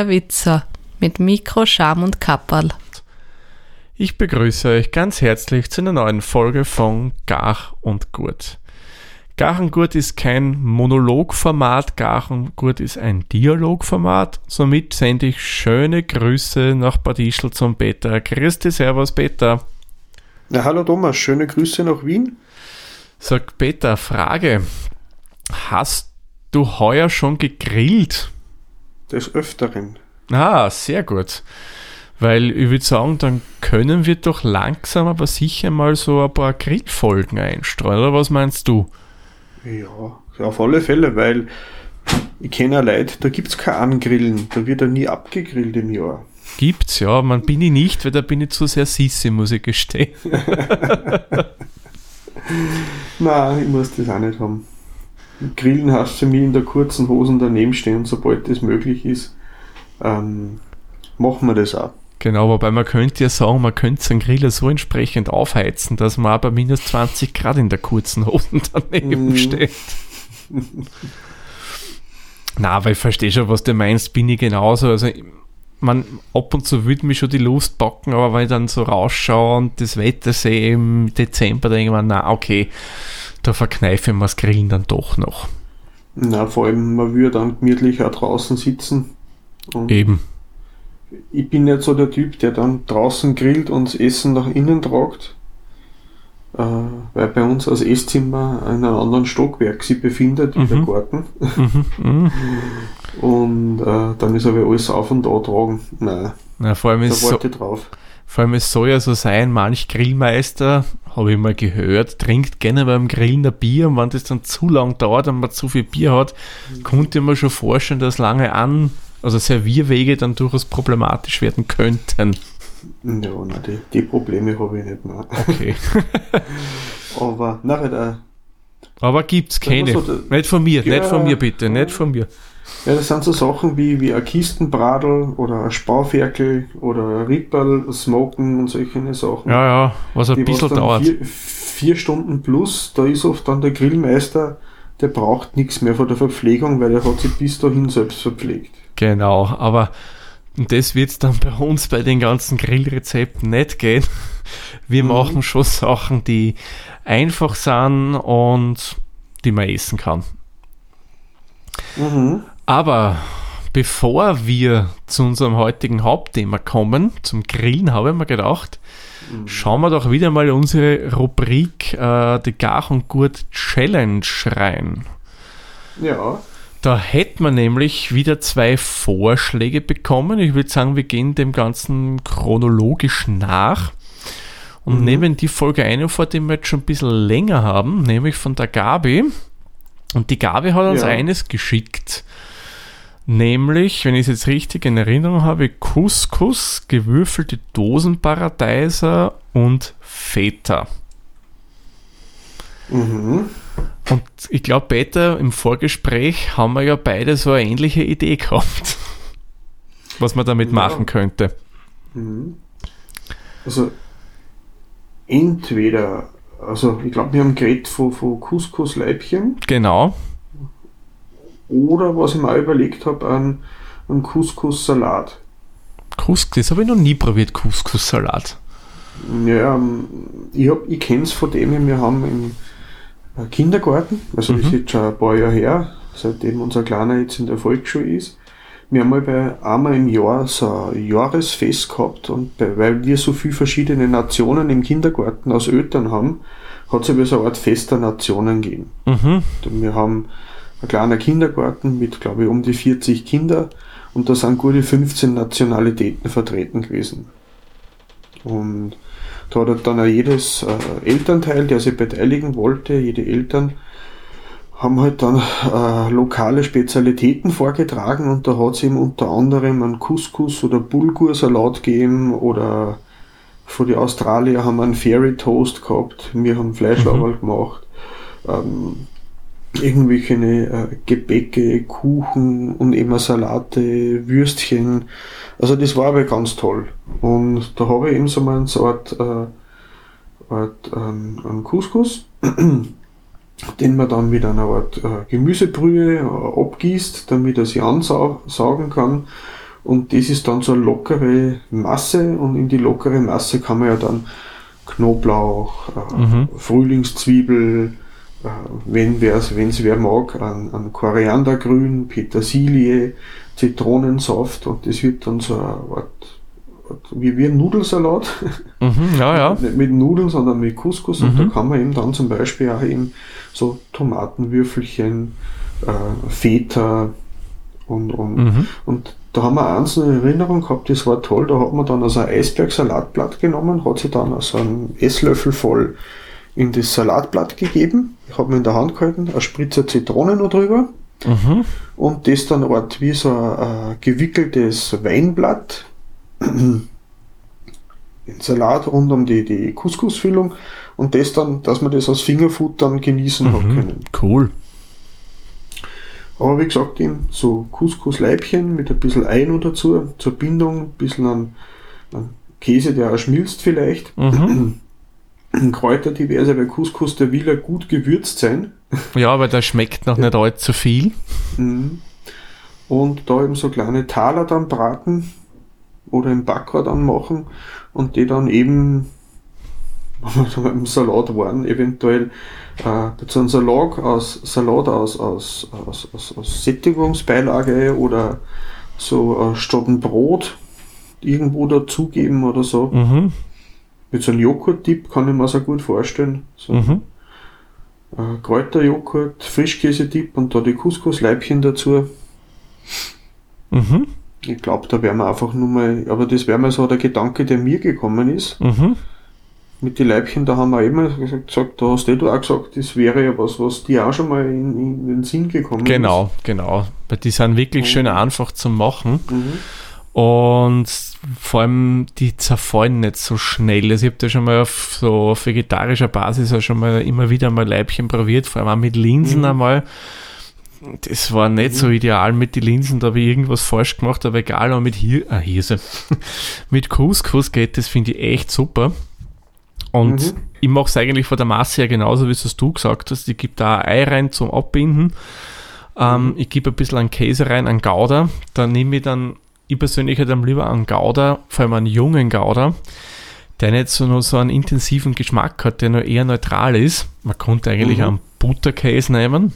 der Witzer mit Mikro, Scham und Kapperl. Ich begrüße euch ganz herzlich zu einer neuen Folge von Gach und Gurt. Gach und Gurt ist kein Monologformat, Gach und Gurt ist ein Dialogformat. Somit sende ich schöne Grüße nach Bad Ischl zum Peter. Christi, Servus Peter. Ja, hallo Thomas, schöne Grüße nach Wien. Sag Peter, Frage. Hast du heuer schon gegrillt? Des Öfteren. Ah, sehr gut. Weil ich würde sagen, dann können wir doch langsam aber sicher mal so ein paar Grillfolgen einstreuen, oder was meinst du? Ja, auf alle Fälle, weil ich kenne ja Leute, da gibt es kein Angrillen, da wird ja nie abgegrillt im Jahr. Gibt's, ja, man bin ich nicht, weil da bin ich zu sehr sissi, muss ich gestehen. Nein, ich muss das auch nicht haben. Grillen heißt für mich in der kurzen Hosen daneben stehen und sobald das möglich ist, ähm, machen wir das auch. Genau, wobei man könnte ja sagen, man könnte seinen Griller so entsprechend aufheizen, dass man bei minus 20 Grad in der kurzen Hosen daneben mm. steht. Na, aber ich verstehe schon, was du meinst, bin ich genauso. Also, man, ab und zu würde mich schon die Lust backen, aber wenn ich dann so rausschaue und das Wetter sehe im Dezember, denke ich mir, na, okay, da verkneife mir das Grillen dann doch noch. Na, vor allem, man würde dann gemütlich auch draußen sitzen. Eben. Ich bin nicht so der Typ, der dann draußen grillt und das Essen nach innen tragt. Äh, weil bei uns das Esszimmer in einem anderen Stockwerk sich befindet, mhm. der Garten. Mhm. Mhm. und äh, dann ist aber alles auf und da tragen. Nein. Na, vor allem ist so, drauf. Vor allem es soll ja so sein, manch Grillmeister, habe ich mal gehört, trinkt gerne beim Grillen ein Bier und wenn das dann zu lang dauert und man zu viel Bier hat, mhm. konnte man schon vorstellen, dass lange an, also Servierwege dann durchaus problematisch werden könnten. Ja, nein, die, die Probleme habe ich nicht mehr. Okay. Aber nachher. Aber gibt's keine. So, nicht von mir, ja, nicht von mir bitte, nicht von mir. Ja, das sind so Sachen wie, wie ein Kistenbradel oder ein Spauferkel oder ein Ripperl, Smoken und solche Sachen. Ja, ja, was ein bisschen dauert. Vier, vier, Stunden plus, da ist oft dann der Grillmeister, der braucht nichts mehr von der Verpflegung, weil er hat sich bis dahin selbst verpflegt. Genau, aber das wird es dann bei uns bei den ganzen Grillrezepten nicht gehen. Wir mhm. machen schon Sachen, die einfach sind und die man essen kann. Mhm. Aber bevor wir zu unserem heutigen Hauptthema kommen, zum Grillen, habe ich mir gedacht, mhm. schauen wir doch wieder mal unsere Rubrik äh, die Gach und Gurt Challenge rein. Ja. Da hätten wir nämlich wieder zwei Vorschläge bekommen. Ich würde sagen, wir gehen dem Ganzen chronologisch nach und mhm. nehmen die Folge eine vor, die wir jetzt schon ein bisschen länger haben, nämlich von der Gabi. Und die Gabi hat uns ja. eines geschickt. Nämlich, wenn ich es jetzt richtig in Erinnerung habe, Couscous, gewürfelte Dosenparadeiser und Feta. Mhm. Und ich glaube, Peter, im Vorgespräch haben wir ja beide so eine ähnliche Idee gehabt, was man damit ja. machen könnte. Mhm. Also, entweder, also ich glaube, wir haben geredet von, von Couscous-Leibchen. Genau. Oder was ich mir auch überlegt habe, ein, ein Couscous-Salat. Couscous, das habe ich noch nie probiert, Couscous-Salat. Ja, ähm, ich, ich kenne es von dem, wir haben im Kindergarten, also mhm. das ist jetzt schon ein paar Jahre her, seitdem unser Kleiner jetzt in der Volksschule ist. Wir haben mal bei einmal im Jahr so ein Jahresfest gehabt und bei, weil wir so viele verschiedene Nationen im Kindergarten aus Eltern haben, hat es aber so eine Art Fest der Nationen gegeben. Mhm. Wir haben ein kleiner Kindergarten mit, glaube ich, um die 40 Kinder und da sind gute 15 Nationalitäten vertreten gewesen. Und da hat dann auch jedes äh, Elternteil, der sich beteiligen wollte, jede Eltern, haben halt dann äh, lokale Spezialitäten vorgetragen und da hat es eben unter anderem einen Couscous oder Bulgursalat gegeben oder von den Australier haben wir einen Fairy Toast gehabt, wir haben Fleischlauerl mhm. gemacht. Ähm, irgendwelche äh, Gebäcke, Kuchen und immer Salate, Würstchen. Also das war aber ganz toll. Und da habe ich eben so mal so eine Art, äh, Art ähm, einen Couscous, den man dann mit einer Art äh, Gemüsebrühe äh, abgießt, damit er sich ansaugen kann. Und das ist dann so eine lockere Masse und in die lockere Masse kann man ja dann Knoblauch, äh, Mhm. Frühlingszwiebel, äh, wenn es wer mag, an, an Koriandergrün, Petersilie, Zitronensaft und das wird dann so eine Art, wie, wie ein Nudelsalat. Mhm, ja, ja. Nicht mit Nudeln, sondern mit Couscous und Mhm. da kann man eben dann zum Beispiel auch eben so Tomatenwürfelchen, äh, Feta und, und, Mhm. und da haben wir eins in Erinnerung gehabt, das war toll, da hat man dann also ein Eisbergsalatblatt genommen, hat sich dann also einen Esslöffel voll in das Salatblatt gegeben, ich habe mir in der Hand gehalten, ein Spritzer Zitrone noch drüber Mhm. und das dann Art wie so ein, äh, gewickeltes Weinblatt in Salat rund um die, die Couscous-Füllung und das dann, dass man das als Fingerfood dann genießen hat Mhm. können. Cool. Aber wie gesagt, eben so Couscous-Leibchen mit ein bisschen Ei noch dazu, zur Bindung, ein bisschen an, an Käse, der auch schmilzt vielleicht. Mhm. Kräuter diverse, weil Couscous, der will ja gut gewürzt sein. Ja, aber der schmeckt noch nicht allzu viel. Mhm. Und da eben so kleine Taler dann braten oder im Backer dann machen und die dann eben im Salat waren, eventuell äh, dazu ein Salat aus Salat aus, aus, aus, aus, aus Sättigungsbeilage oder so äh, statt ein Brot irgendwo dazugeben oder so. Mhm. Mit so einem Joghurt-Dip kann ich mir so gut vorstellen. So Mhm. äh, Kräuterjoghurt, Frischkäse-Dip und da die Couscous-Leibchen dazu. Mhm. Ich glaube, da wären wir einfach nur mal, aber das wäre mal so der Gedanke, der mir gekommen ist. Mhm. Mit den Leibchen, da haben wir immer gesagt, da hast du auch gesagt, das wäre ja was, was dir auch schon mal in, in den Sinn gekommen Genau, genau. Weil die sind wirklich schön einfach zu machen. ist. Mhm. Und vor allem, die zerfallen nicht so schnell. Also ich habe da schon mal auf so auf vegetarischer Basis auch schon mal immer wieder mal Leibchen probiert, vor allem auch mit Linsen Mhm. einmal. Das war nicht so ideal mit den Linsen, da habe ich irgendwas falsch gemacht, aber egal, aber mit Hir ah, Hirse. mit Couscous geht das, finde ich echt super. Und Mhm. ich mache es eigentlich von der Masse her genauso, wie es du gesagt hast. Ich gebe da ein Ei rein zum Abbinden. Ähm, ich gebe ein bisschen an Käse rein, an Gouda. Da nehme ich dann, ich persönlich hätte am lieber einen Gouda, vor allem einen jungen Gouda, der nicht so, noch so einen intensiven Geschmack hat, der nur eher neutral ist. Man konnte eigentlich Mhm. einen Butterkäse nehmen.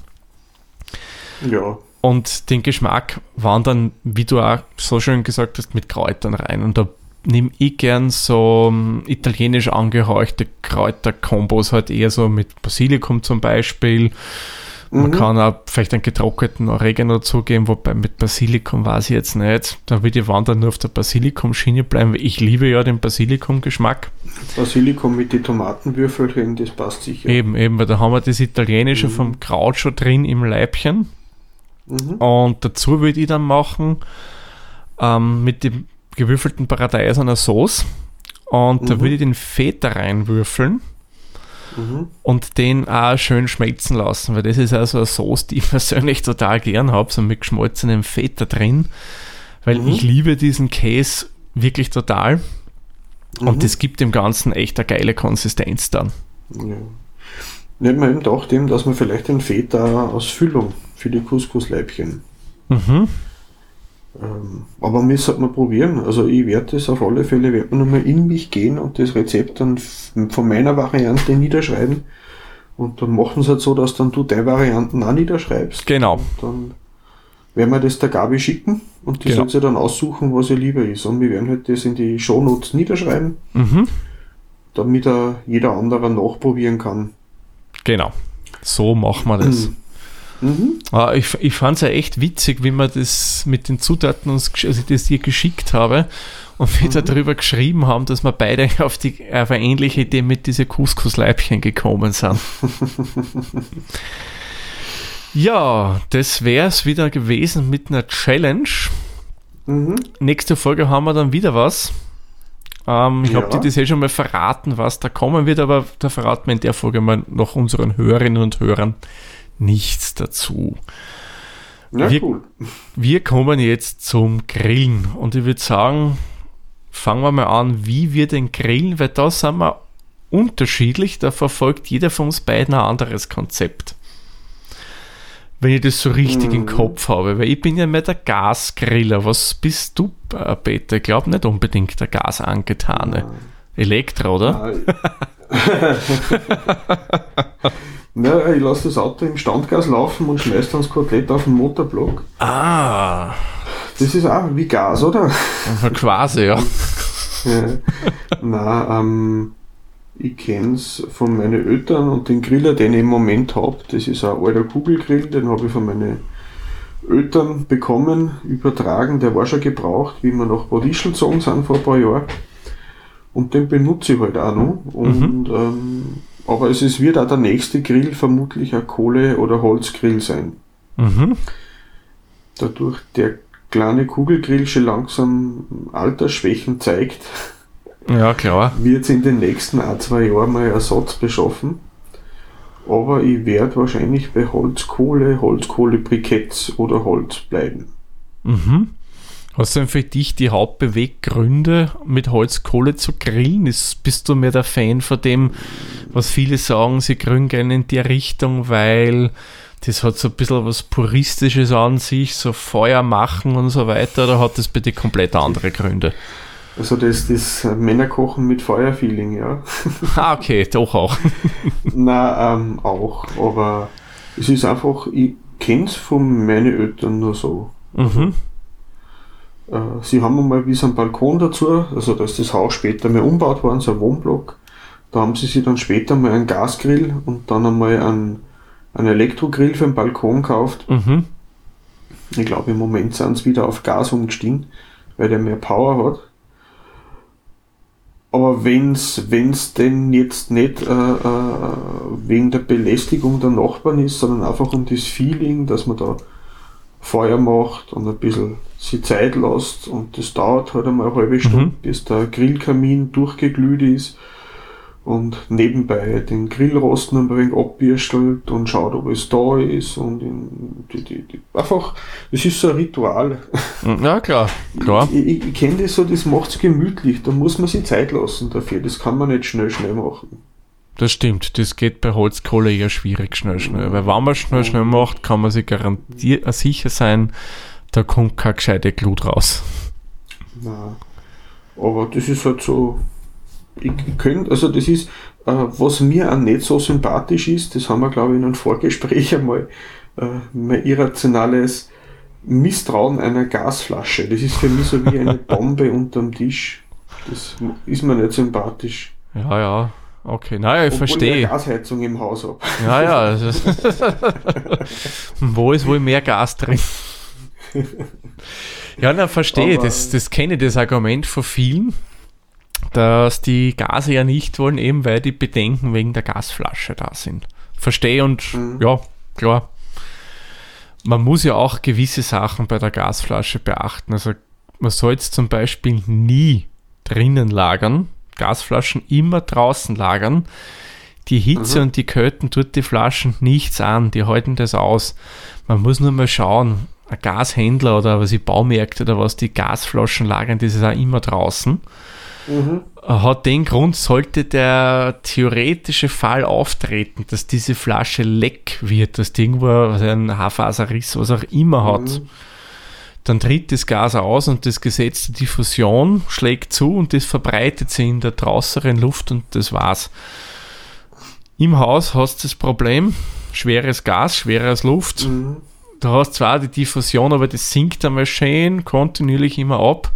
Ja. Und den Geschmack waren dann, wie du auch so schön gesagt hast, mit Kräutern rein. Und da nehme ich gern so ähm, italienisch angehauchte Kräuterkombos, halt eher so mit Basilikum zum Beispiel. Man Mhm. kann auch vielleicht einen getrockneten Oregano zugeben, wobei mit Basilikum weiß ich jetzt nicht. Da würde ich wandern nur auf der Basilikum-Schiene bleiben, weil ich liebe ja den Basilikum-Geschmack. Basilikum mit den Tomatenwürfelchen, das passt sicher. Eben, eben, weil da haben wir das Italienische Mhm. vom Kraut schon drin im Leibchen. Mhm. Und dazu würde ich dann machen ähm, mit dem gewürfelten Paradeis einer Sauce. Und da Mhm. würde ich den Feta reinwürfeln Mhm. und den auch schön schmelzen lassen, weil das ist also eine Sauce, die ich persönlich total gern habe, so mit geschmolzenem Feta drin, weil Mhm. ich liebe diesen Käse wirklich total Mhm. und das gibt dem Ganzen echt eine geile Konsistenz dann. Ja. Nicht mal eben gedacht, eben, dass man vielleicht den Feta aus Füllung für die Couscous-Leibchen. Mhm. Ähm, aber wir sollten mal probieren. Also ich werde das auf alle Fälle, werde man nochmal in mich gehen und das Rezept dann von meiner Variante niederschreiben. Und dann machen sie halt so, dass dann du deine Varianten auch niederschreibst. Genau. Und dann werden wir das der Gabi schicken und die Genau. soll sich dann aussuchen, was ihr lieber ist. Und wir werden halt das in die Shownotes niederschreiben, Mhm. damit er jeder andere nachprobieren kann. Genau. So machen wir das. Mhm. Ah, ich ich fand es ja echt witzig, wie man das mit den Zutaten uns, also ich das dir geschickt habe und wir darüber geschrieben haben, dass wir beide auf, die, auf eine ähnliche Idee mit diese Couscous-Leibchen gekommen sind. ja, das wäre es wieder gewesen mit einer Challenge. Mhm. Nächste Folge haben wir dann wieder was. Ähm, ich Ja. habe dir das eh schon mal verraten, was da kommen wird, aber da verraten wir in der Folge mal noch unseren Hörerinnen und Hörern nichts dazu. Ja, Wir- cool. Wir kommen jetzt zum Grillen und ich würde sagen, fangen wir mal an, wie wir den grillen, weil da sind wir unterschiedlich, da verfolgt jeder von uns beiden ein anderes Konzept. wenn ich das so richtig im Kopf habe. Weil ich bin ja mehr der Gasgriller. Was bist du, Peter? Ich glaube nicht unbedingt der Gasangetane. Elektro, oder? Ja, ich lasse das Auto im Standgas laufen und schmeiße dann das Kotelett auf den Motorblock. Ah, Das ist auch wie Gas, oder? quasi, ja. Ja. Nein, ähm, ich kenne es von meinen Eltern und den Griller, den ich im Moment habe, das ist ein alter Kugelgrill, den habe ich von meinen Eltern bekommen, übertragen, der war schon gebraucht, wie wir nach Bad Ischl gezogen sind vor ein paar Jahren. Und den benutze ich halt auch noch. Und, ähm, aber es ist, wird auch der nächste Grill vermutlich ein Kohle- oder Holzgrill sein. Mhm. Dadurch der kleine Kugelgrill schon langsam Altersschwächen zeigt, Ja, klar. wird es in den nächsten ein, zwei Jahren mal Ersatz beschaffen. Aber ich werde wahrscheinlich bei Holzkohle, Holzkohle-Briketts oder Holz bleiben. Mhm. Was sind für dich die Hauptbeweggründe, mit Holzkohle zu grillen? Ist, bist du mehr der Fan von dem, was viele sagen, sie grillen gerne in der Richtung, weil das hat so ein bisschen was Puristisches an sich, so Feuer machen und so weiter, oder hat das bitte komplett andere Gründe? Also das, das Männerkochen mit Feuerfeeling, ja. Ah, okay, doch auch. Na, ähm, auch. Aber es ist einfach, ich kenne es von meinen Eltern nur so. Mhm. Äh, sie haben einmal wie so einen Balkon dazu, also da ist das Haus später mal umgebaut worden, so ein Wohnblock. Da haben sie sich dann später mal einen Gasgrill und dann einmal einen, einen Elektrogrill für den Balkon gekauft. Mhm. Ich glaube, im Moment sind sie wieder auf Gas umgestiegen, weil der mehr Power hat. Aber wenn's, wenn's denn jetzt nicht äh, äh, wegen der Belästigung der Nachbarn ist, sondern einfach um das Feeling, dass man da Feuer macht und ein bisschen sie Zeit lässt und das dauert halt einmal eine halbe Stunde, bis der Grillkamin durchgeglüht ist und nebenbei den Grillrosten ein wenig abbürstelt und schaut, ob es da ist und in, die, die, die, einfach, das ist so ein Ritual. Ja, klar, klar. Ich, ich, ich kenne das so, das macht's gemütlich, da muss man sich Zeit lassen dafür, das kann man nicht schnell, schnell machen. Das stimmt, das geht bei Holzkohle eher schwierig schnell, schnell. Weil wenn man schnell, schnell macht, kann man sich garantiert sicher sein, da kommt keine gescheite Glut raus. Nein. Aber das ist halt so, ich, ich könnte, also das ist, äh, was mir auch nicht so sympathisch ist, das haben wir glaube ich in einem Vorgespräch einmal, äh, mein irrationales Misstrauen einer Gasflasche. Das ist für mich so wie eine Bombe unterm Tisch. Das ist mir nicht sympathisch. Ja, ja. Okay, naja, ich Ich verstehe. eine Gasheizung im Haus habe. Ja, ja. Wo ist wohl mehr Gas drin? Ja, na, verstehe. Aber- Das, das kenne ich, das Argument von vielen, dass die Gase ja nicht wollen, eben weil die Bedenken wegen der Gasflasche da sind. Verstehe und Mhm. ja, klar. Man muss ja auch gewisse Sachen bei der Gasflasche beachten. Also man soll es zum Beispiel nie drinnen lagern, Gasflaschen immer draußen lagern. Die Hitze und die Kälte tut die Flaschen nichts an, die halten das aus. Man muss nur mal schauen, ein Gashändler oder was ich Baumärkte oder was, die Gasflaschen lagern, das ist auch immer draußen. Mhm. Hat den Grund, sollte der theoretische Fall auftreten, dass diese Flasche leck wird, dass die irgendwo einen Haarfaserriss, was auch immer hat, Mhm. Dann tritt das Gas aus und das Gesetz der Diffusion schlägt zu und das verbreitet sich in der draußeren Luft und das war's. Im Haus hast du das Problem, schweres Gas, schweres Luft. Mhm. Du hast zwar die Diffusion, aber das sinkt einmal schön kontinuierlich immer ab.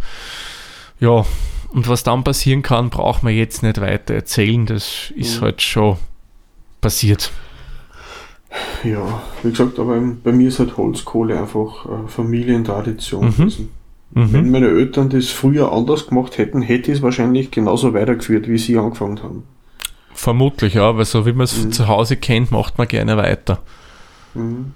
Ja, und was dann passieren kann, braucht man jetzt nicht weiter erzählen. Das ist Mhm. halt schon passiert. Ja, wie gesagt, aber bei mir ist halt Holzkohle einfach äh, Familientradition Mhm. gewesen. Wenn Mhm. meine Eltern das früher anders gemacht hätten, hätte ich es wahrscheinlich genauso weitergeführt, wie sie angefangen haben. Vermutlich, ja, weil so wie man es Mhm. zu Hause kennt, macht man gerne weiter. Mhm.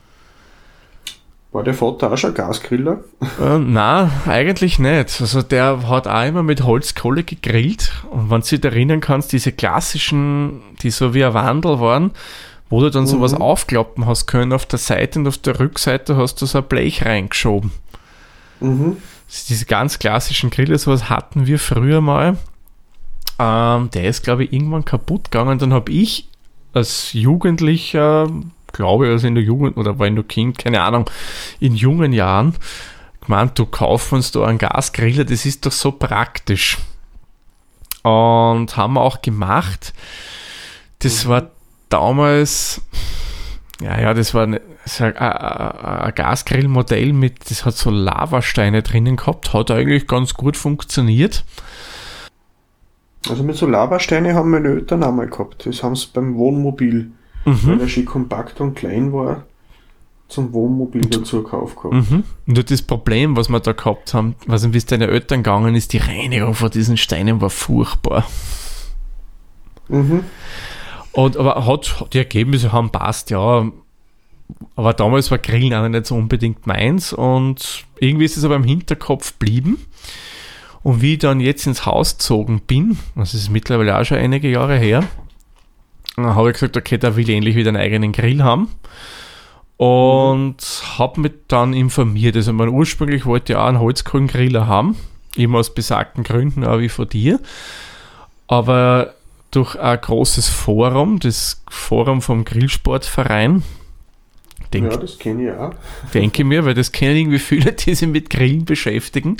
War der Vater auch schon Gasgriller? Äh, na, eigentlich nicht. Also der hat auch immer mit Holzkohle gegrillt. Und wenn du dich erinnern kannst, diese klassischen, die so wie ein Wandel waren, wo du dann sowas Mhm. aufklappen hast können, auf der Seite und auf der Rückseite hast du so ein Blech reingeschoben. Mhm. Diese ganz klassischen Grille, sowas hatten wir früher mal. Ähm, der ist, glaube ich, irgendwann kaputt gegangen. Dann habe ich als Jugendlicher glaube ich, also in der Jugend oder war ich noch Kind, keine Ahnung, in jungen Jahren gemeint, du kaufst uns da einen Gasgriller, das ist doch so praktisch. Und haben wir auch gemacht. Das war damals, ja, ja, das war eine, ein, ein Gasgrillmodell mit, das hat so Lavasteine drinnen gehabt, hat eigentlich ganz gut funktioniert. Also mit so Lavasteine haben meine Eltern auch mal gehabt. Das haben sie beim Wohnmobil, mhm. weil er schon kompakt und klein war, zum Wohnmobil dazu gekauft gehabt. Mhm. Nur das Problem, was wir da gehabt haben, was wie es deine Eltern gegangen ist, die Reinigung von diesen Steinen war furchtbar. Mhm. Und, aber hat, die Ergebnisse haben passt, ja. Aber damals war Grillen auch nicht so unbedingt meins und irgendwie ist es aber im Hinterkopf geblieben. Und wie ich dann jetzt ins Haus gezogen bin, das ist mittlerweile auch schon einige Jahre her, habe ich gesagt, okay, da will ich endlich wieder einen eigenen Grill haben. Und mhm. habe mich dann informiert. Also, man ursprünglich wollte ich auch einen Holzkohlengriller haben, immer aus besagten Gründen, auch wie von dir. Aber durch ein großes Forum, das Forum vom Grillsportverein. Denk, ja, das kenne ich auch. Denke mir, weil das kennen irgendwie viele, die sich mit Grillen beschäftigen.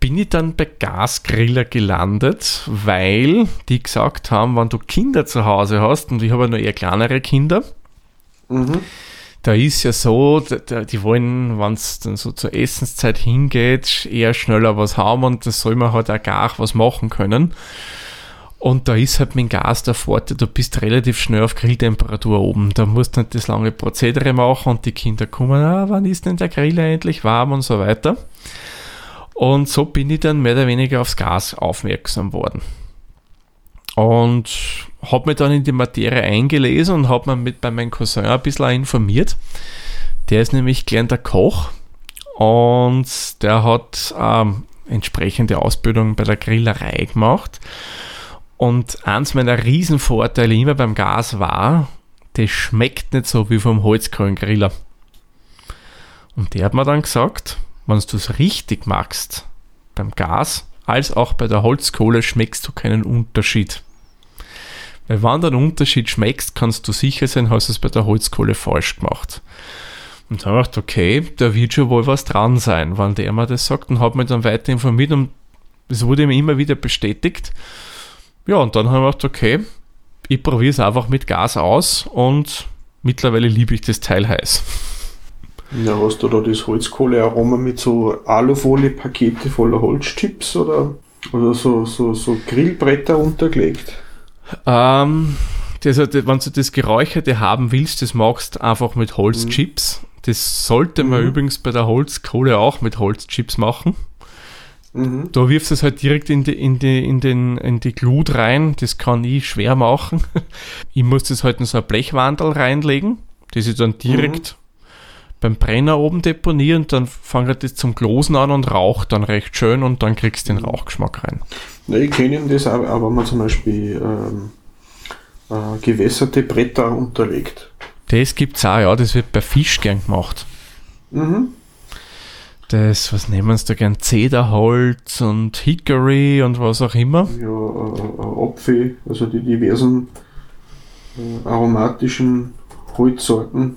Bin ich dann bei Gasgriller gelandet, weil die gesagt haben, wenn du Kinder zu Hause hast, und ich habe ja nur eher kleinere Kinder, mhm. da ist ja so, die wollen, wenn es dann so zur Essenszeit hingeht, eher schneller was haben und das soll man halt auch gar was machen können. Und da ist halt dem Gas der Vorteil, du bist relativ schnell auf Grilltemperatur oben. Da musst du nicht das lange Prozedere machen und die Kinder kommen, ah, wann ist denn der Grill endlich warm und so weiter. Und so bin ich dann mehr oder weniger aufs Gas aufmerksam worden. Und habe mich dann in die Materie eingelesen und habe mich mit bei meinem Cousin ein bisschen informiert. Der ist nämlich gelernter Koch und der hat ähm, entsprechende Ausbildung bei der Grillerei gemacht und eins meiner Riesenvorteile immer beim Gas war, das schmeckt nicht so wie vom Holzkohlengriller. Und der hat mir dann gesagt, wenn du es richtig machst, beim Gas als auch bei der Holzkohle schmeckst du keinen Unterschied. Weil wenn du einen Unterschied schmeckst, kannst du sicher sein, hast du es bei der Holzkohle falsch gemacht. Und dann habe ich gedacht, okay, da wird schon wohl was dran sein, wenn der mir das sagt und habe mich dann weiter informiert und es wurde mir immer wieder bestätigt. Ja, und dann haben wir gedacht, okay, ich probiere es einfach mit Gas aus und mittlerweile liebe ich das Teil heiß. Ja, hast du da das Holzkohlearoma mit so Alufolie-Pakete voller Holzchips oder, oder so, so, so Grillbretter untergelegt? Ähm, das, wenn du das Geräucherte haben willst, das magst einfach mit Holzchips. Mhm. Das sollte man mhm. übrigens bei der Holzkohle auch mit Holzchips machen. Mhm. Da wirfst du es halt direkt in die, in, die, in, den, in die Glut rein. Das kann ich schwer machen. ich muss das halt in so ein Blechwandel reinlegen, das ich dann direkt mhm. beim Brenner oben deponiere und dann fängt das zum Glosen an und raucht dann recht schön und dann kriegst du den mhm. Rauchgeschmack rein. Ja, ich kenne das auch, aber wenn man zum Beispiel ähm, äh, gewässerte Bretter unterlegt. Das gibt es auch, ja, das wird bei Fisch gern gemacht. Mhm das, was nehmen sie da gern? Zederholz und Hickory und was auch immer. Ja, äh, Apfel, also die diversen äh, aromatischen Holzsorten.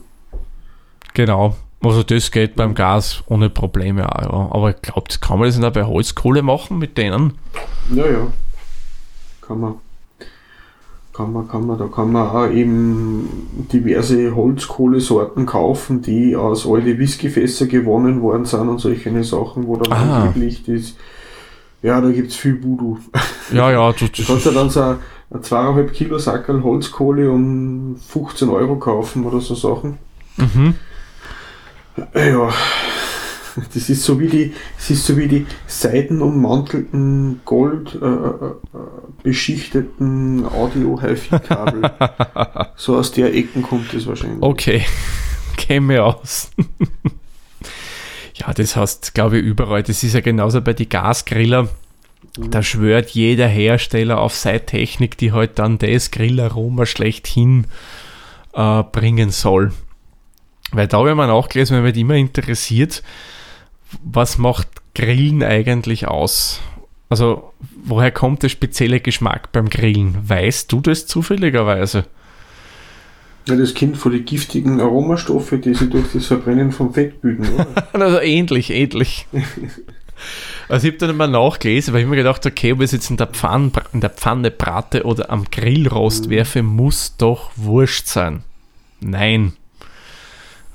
Genau. Also das geht beim Gas ohne Probleme auch, ja. Aber ich glaube, kann man das nicht auch bei Holzkohle machen mit denen? Ja, ja. Kann man kann man, kann man, da kann man auch eben diverse Holzkohlesorten kaufen, die aus alten Whiskyfässer gewonnen worden sind und solche Sachen, wo dann ah. angeblich das, ja, da gibt es viel Voodoo. Ja, ja, du, du kannst ja dann so ein zweieinhalb Kilo Sackerl Holzkohle um 15 Euro kaufen oder so Sachen. Mhm. Ja, das ist so wie die, das ist so wie die seidenummantelten, gold äh, äh, äh Audio-HiFi-Kabel. so aus der Ecken kommt das wahrscheinlich. Okay, käme aus. ja, das heißt, glaube ich, überall. Das ist ja genauso bei den Gasgriller. Da mhm. schwört jeder Hersteller auf seine Technik, die halt dann das Grillaroma schlechthin äh, bringen soll. Weil da, wenn man auch gelesen, man wird immer interessiert, was macht Grillen eigentlich aus? Also, woher kommt der spezielle Geschmack beim Grillen? Weißt du das zufälligerweise? Ja, das Kind von den giftigen Aromastoffe, die sie durch das Verbrennen vom Fett bilden, oder? Also ähnlich, ähnlich. Also ich habe dann mal nachgelesen, weil ich mir gedacht okay, ob ich es jetzt in der, Pfanne, in der Pfanne brate oder am Grillrost werfe, muss doch wurscht sein. Nein.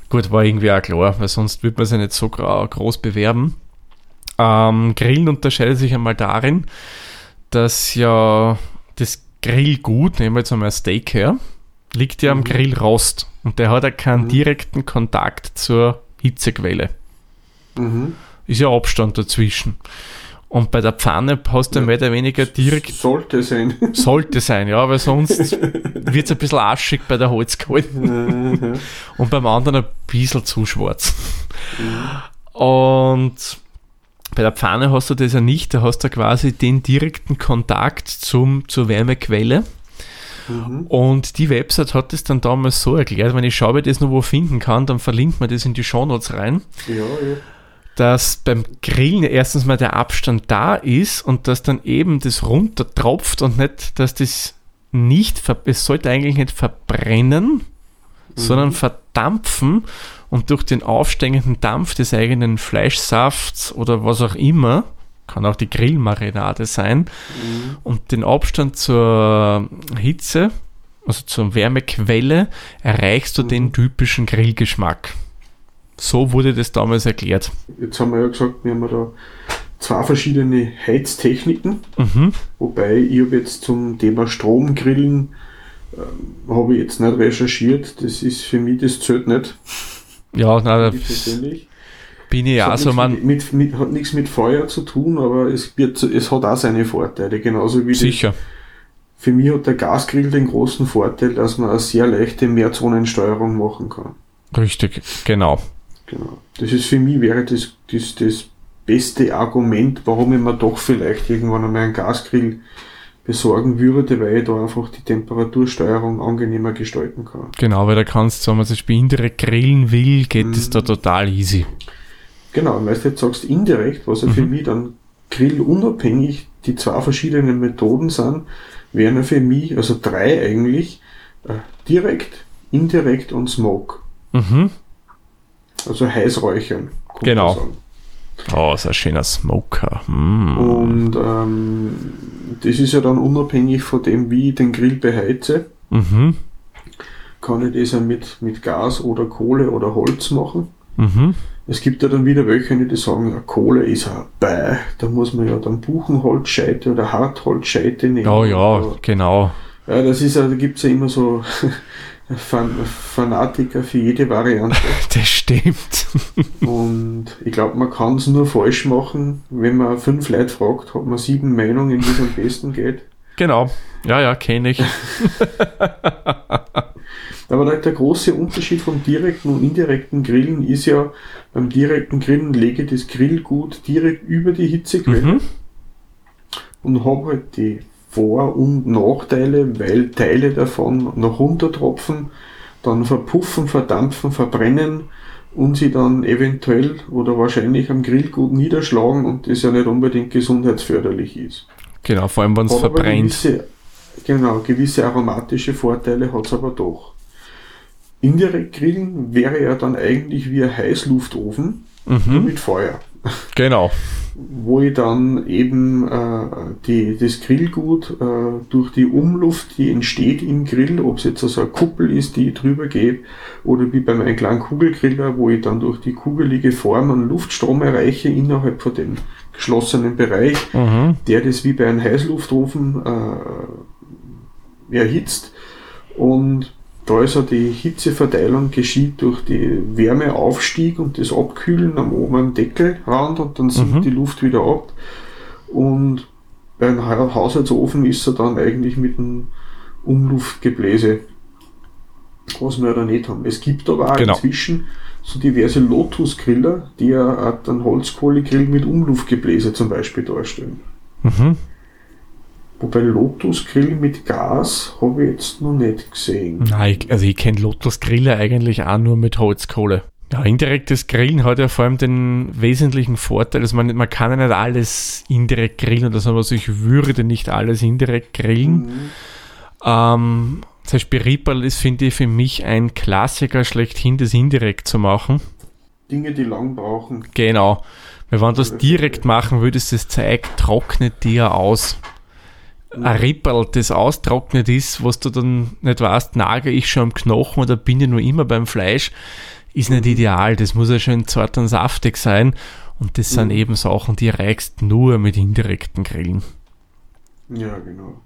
Gut, war irgendwie auch klar, weil sonst würde man es ja nicht so groß bewerben. Ähm, Grillen unterscheidet sich einmal darin, dass ja das Grillgut, nehmen wir jetzt einmal ein Steak her, liegt ja am Grillrost und der hat ja keinen direkten Kontakt zur Hitzequelle. Mhm. Ist ja Abstand dazwischen. Und bei der Pfanne hast du mehr oder weniger direkt, Sollte sein. sollte sein, ja, weil sonst wird es ein bisschen aschig bei der Holzkohle und beim anderen ein bisschen zu schwarz. Und bei der Pfanne hast du das ja nicht, da hast du quasi den direkten Kontakt zum, zur Wärmequelle. Mhm. Und die Website hat es dann damals so erklärt, wenn ich schaue, ob ich das noch wo finden kann, dann verlinkt man das in die Shownotes rein Ja, ja. Dass beim Grillen erstens mal der Abstand da ist und dass dann eben das runtertropft und nicht, dass das nicht, es sollte eigentlich nicht verbrennen, sondern verdampfen und durch den aufsteigenden Dampf des eigenen Fleischsafts oder was auch immer, kann auch die Grillmarinade sein, und den Abstand zur Hitze, also zur Wärmequelle, erreichst du den typischen Grillgeschmack. So wurde das damals erklärt. Jetzt haben wir ja gesagt, wir haben da zwei verschiedene Heiztechniken, Mhm. wobei ich habe jetzt zum Thema Stromgrillen ähm, habe ich jetzt nicht recherchiert. Das ist für mich, das zählt nicht. Ja, na, da Ich persönlich. bin ich ja hat so, nichts man, mit, mit, hat nichts mit Feuer zu tun, aber es, wird, es hat auch seine Vorteile. Genauso wie das, sicher. für mich hat der Gasgrill den großen Vorteil, dass man eine sehr leichte Mehrzonensteuerung machen kann. Richtig, genau. Genau. Das ist für mich wäre das, das, das beste Argument, warum ich mir doch vielleicht irgendwann einmal einen Gasgrill besorgen würde, weil ich da einfach die Temperatursteuerung angenehmer gestalten kann. Genau, weil da kannst du, wenn man zum Beispiel indirekt grillen will, geht es Mhm. da total easy. Genau, und weil du jetzt sagst indirekt, was ja für mich dann grillunabhängig die zwei verschiedenen Methoden sind, wären ja für mich, also drei eigentlich, äh, direkt, indirekt und Smoke. Mhm. Also heiß räuchern. Genau. Oh, so ein schöner Smoker. Mm. Und ähm, das ist ja dann unabhängig von dem, wie ich den Grill beheize. Mhm. Kann ich das ja mit, mit Gas oder Kohle oder Holz machen. Mhm. Es gibt ja dann wieder welche, die sagen, ja, Kohle ist ein Bäh, da muss man ja dann Buchenholzscheite oder Hartholzscheite nehmen. Ja, ja, Aber, genau. ja, das ist ja, da gibt's ja immer so Fan Fanatiker für jede Variante. Das stimmt. Und ich glaube, man kann es nur falsch machen. Wenn man fünf Leute fragt, hat man sieben Meinungen, wie es am besten geht. genau. Ja, ja, kenne ich. Aber der, der große Unterschied vom direkten und indirekten Grillen ist ja, beim direkten Grillen lege ich das Grillgut direkt über die Hitzequelle Mhm. und habe halt die Vor- und Nachteile, weil Teile davon nach runtertropfen, dann verpuffen, verdampfen, verbrennen und sie dann eventuell oder wahrscheinlich am Grillgut niederschlagen und das ja nicht unbedingt gesundheitsförderlich ist. Genau, vor allem wenn es verbrennt. Gewisse, genau, gewisse aromatische Vorteile hat es aber doch. Indirekt grillen wäre ja dann eigentlich wie ein Heißluftofen, Mhm. mit Feuer. Genau. Wo ich dann eben äh, die, das Grillgut äh, durch die Umluft, die entsteht im Grill, ob es jetzt also eine Kuppel ist, die drüber geht, oder wie bei meinem kleinen Kugelgriller, wo ich dann durch die kugelige Form einen Luftstrom erreiche innerhalb von dem geschlossenen Bereich, Mhm. der das wie bei einem Heißluftofen äh, erhitzt. Und da ist ja die Hitzeverteilung geschieht durch die Wärmeaufstieg und das Abkühlen am oberen Deckelrand und dann sinkt Mhm. die Luft wieder ab. Und bei einem Ha- Haushaltsofen ist er dann eigentlich mit einem Umluftgebläse, was wir da nicht haben. Es gibt aber auch Genau. inzwischen so diverse Lotus-Griller, die ja auch einen Holzkohlegrill mit Umluftgebläse zum Beispiel darstellen. Mhm. Wobei Lotus-Grill mit Gas habe ich jetzt noch nicht gesehen. Nein, also ich kenne Lotus Griller eigentlich auch nur mit Holzkohle. Ja, indirektes Grillen hat ja vor allem den wesentlichen Vorteil, dass man, man kann ja nicht alles indirekt grillen oder so, also ich würde nicht alles indirekt grillen. Mhm. Ähm, Zum Beispiel Ripperl ist, finde ich, für mich ein Klassiker schlechthin, das indirekt zu machen. Dinge, die lang brauchen. Genau. Weil wenn du das direkt machen würdest, das Zeug trocknet dir aus. Ein Ripperl, das austrocknet ist, was du dann nicht weißt, nage ich schon am Knochen oder bin ich nur immer beim Fleisch, ist nicht ideal. Das muss ja schön zart und saftig sein. Und das sind eben Sachen, die reichst nur mit indirekten Grillen. Ja, genau.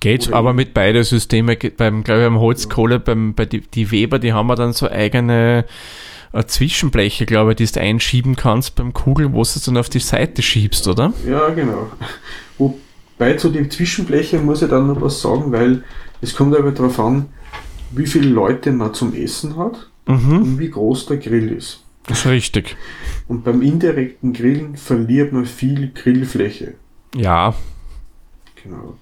Geht aber mit beide Systeme, geht beim, glaube ich, beim Holzkohle, beim, bei die, die Weber, die haben wir dann so eigene äh, Zwischenbleche, glaube ich, die du einschieben kannst beim Kugeln, wo du es dann auf die Seite schiebst, oder? Ja, genau. Wobei zu den Zwischenblechen muss ich dann noch was sagen, weil es kommt aber darauf an, wie viele Leute man zum Essen hat Mhm, und wie groß der Grill ist. das ist richtig. Und beim indirekten Grillen verliert man viel Grillfläche. Ja, Genau.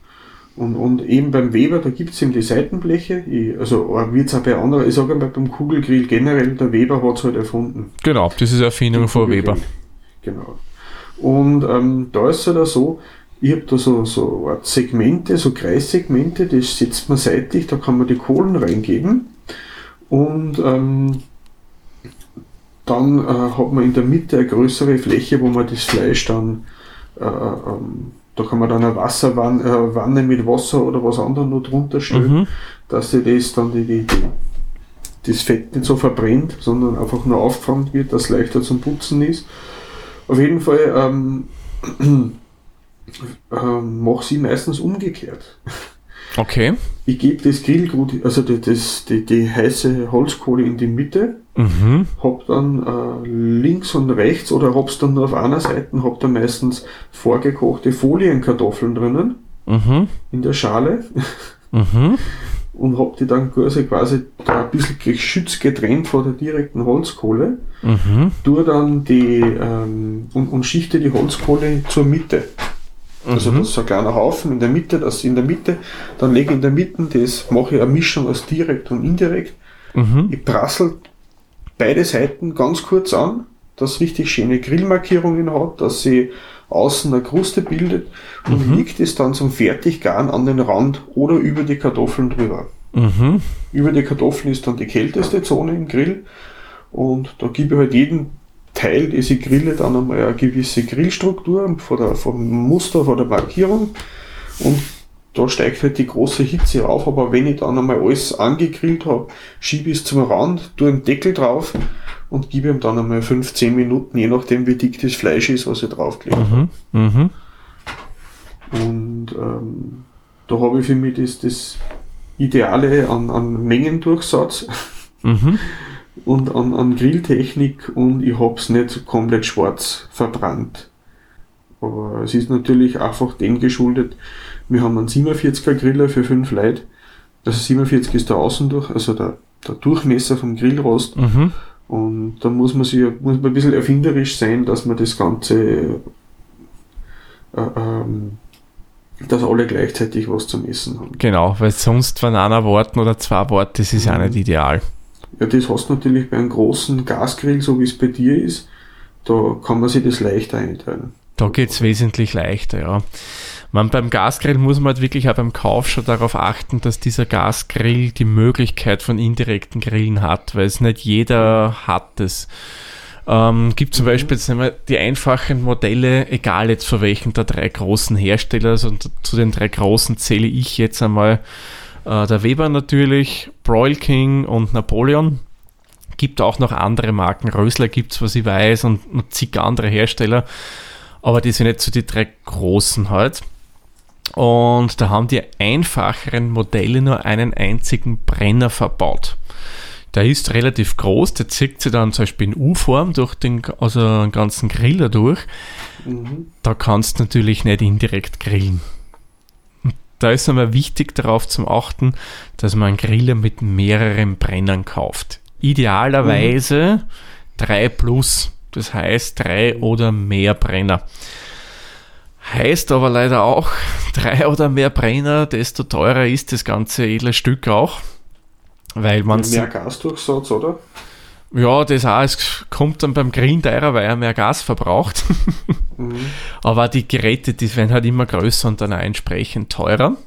Und, und eben beim Weber, da gibt es eben die Seitenbleche. Ich, also wird es auch bei anderen, ich sage mal beim Kugelgrill generell, der Weber hat es halt erfunden. genau, das ist Erfindung von. Weber. Genau. Und ähm, da ist es halt auch so, ich habe da so, so eine Art Segmente, so Kreissegmente, das setzt man seitlich, da kann man die Kohlen reingeben. Und ähm, dann äh, hat man in der Mitte eine größere Fläche, wo man das Fleisch dann, äh, ähm, da kann man dann eine Wasserwanne äh, Wanne mit Wasser oder was anderem noch drunter stellen, Mhm. dass sie das dann die, die, die, das Fett nicht so verbrennt, sondern einfach nur aufgefangen wird, dass es leichter zum Putzen ist. Auf jeden Fall ähm, ähm, mache ich meistens umgekehrt. Okay. Ich gebe das Grillgut, also die, das, die, die heiße Holzkohle in die Mitte, Mhm. hab dann äh, links und rechts oder hab's dann nur auf einer Seite, hab dann meistens vorgekochte Folienkartoffeln drinnen Mhm. in der Schale Mhm. und hab die dann quasi, quasi da ein bisschen geschützt getrennt vor der direkten Holzkohle. Mhm. tue dann die ähm, und, und schichte die Holzkohle zur Mitte. Also Mhm. das ist so ein kleiner Haufen in der Mitte, das in der Mitte, dann lege ich in der Mitte, das mache ich eine Mischung aus direkt und indirekt. Mhm. Ich prassel beide Seiten ganz kurz an, dass richtig schöne Grillmarkierungen hat, dass sie außen eine Kruste bildet und Mhm. legt es dann zum Fertiggaren an den Rand oder über die Kartoffeln drüber. Mhm. Über die Kartoffeln ist dann die kälteste Zone im Grill und da gebe ich halt jeden Teil, ich grille, dann einmal eine gewisse Grillstruktur von der, vom Muster, von der Markierung und da steigt halt die große Hitze auf, aber wenn ich dann einmal alles angegrillt habe, schiebe ich es zum Rand, tue einen Deckel drauf und gebe ihm dann einmal 15 Minuten, je nachdem wie dick das Fleisch ist, was ich draufgelegt habe. Mhm. Mhm. Und ähm, da habe ich für mich das, das Ideale an, an Mengendurchsatz Mhm. und an, an Grilltechnik und ich habe es nicht komplett schwarz verbrannt. Aber es ist natürlich einfach dem geschuldet, wir haben einen 47er Griller für 5 Leute. Also 47 ist der Außendurch, also der, der Durchmesser vom Grillrost. Mhm. Und da muss man sich muss man ein bisschen erfinderisch sein, dass man das Ganze, äh, ähm, dass alle gleichzeitig was zum Essen haben. Genau, weil sonst, wenn einer warten oder zwei warten, das ist auch Mhm. nicht ideal. Ja, das hast du natürlich bei einem großen Gasgrill, so wie es bei dir ist, da kann man sich das leichter einteilen. Da geht's wesentlich leichter, ja. Man, beim Gasgrill muss man halt wirklich auch beim Kauf schon darauf achten, dass dieser Gasgrill die Möglichkeit von indirekten Grillen hat, weil es nicht jeder hat es. Ähm, gibt zum Beispiel jetzt nehmen wir die einfachen Modelle, egal jetzt von welchen der drei großen Hersteller, also zu den drei großen zähle ich jetzt einmal äh, der Weber natürlich, Broil King und Napoleon. Gibt auch noch andere Marken, Rösler gibt's, was ich weiß, und noch zig andere Hersteller. Aber die sind jetzt so die drei großen halt. Und da haben die einfacheren Modelle nur einen einzigen Brenner verbaut. Der ist relativ groß, der zieht sich dann zum Beispiel in U-Form durch den, also den ganzen Griller durch. Mhm. Da kannst du natürlich nicht indirekt grillen. Da ist einmal wichtig darauf zu achten, dass man einen Griller mit mehreren Brennern kauft. Idealerweise drei plus, das heißt drei oder mehr Brenner. Heißt aber leider auch, drei oder mehr Brenner, desto teurer ist das ganze edle Stück auch. Weil man Mehr Gasdurchsatz, oder? Ja, das auch, es kommt dann beim Grillen teurer, weil er mehr Gas verbraucht. Mhm. Aber die Geräte, die werden halt immer größer und dann auch entsprechend teurer.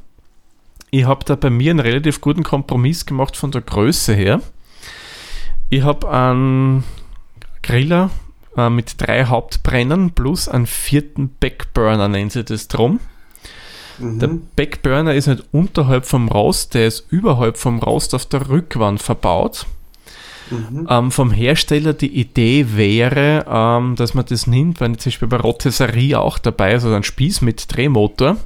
ich habe da bei mir einen relativ guten Kompromiss gemacht von der Größe her. Ich habe einen Griller äh, mit drei Hauptbrennern plus einen vierten Backburner, nennen sie das drum. Mhm. Der Backburner ist nicht unterhalb vom Rost, der ist überhalb vom Rost auf der Rückwand verbaut. Mhm. Ähm, vom Hersteller die Idee wäre, ähm, dass man das nimmt, wenn zum Beispiel bei Rotisserie auch dabei ist, also ein Spieß mit Drehmotor,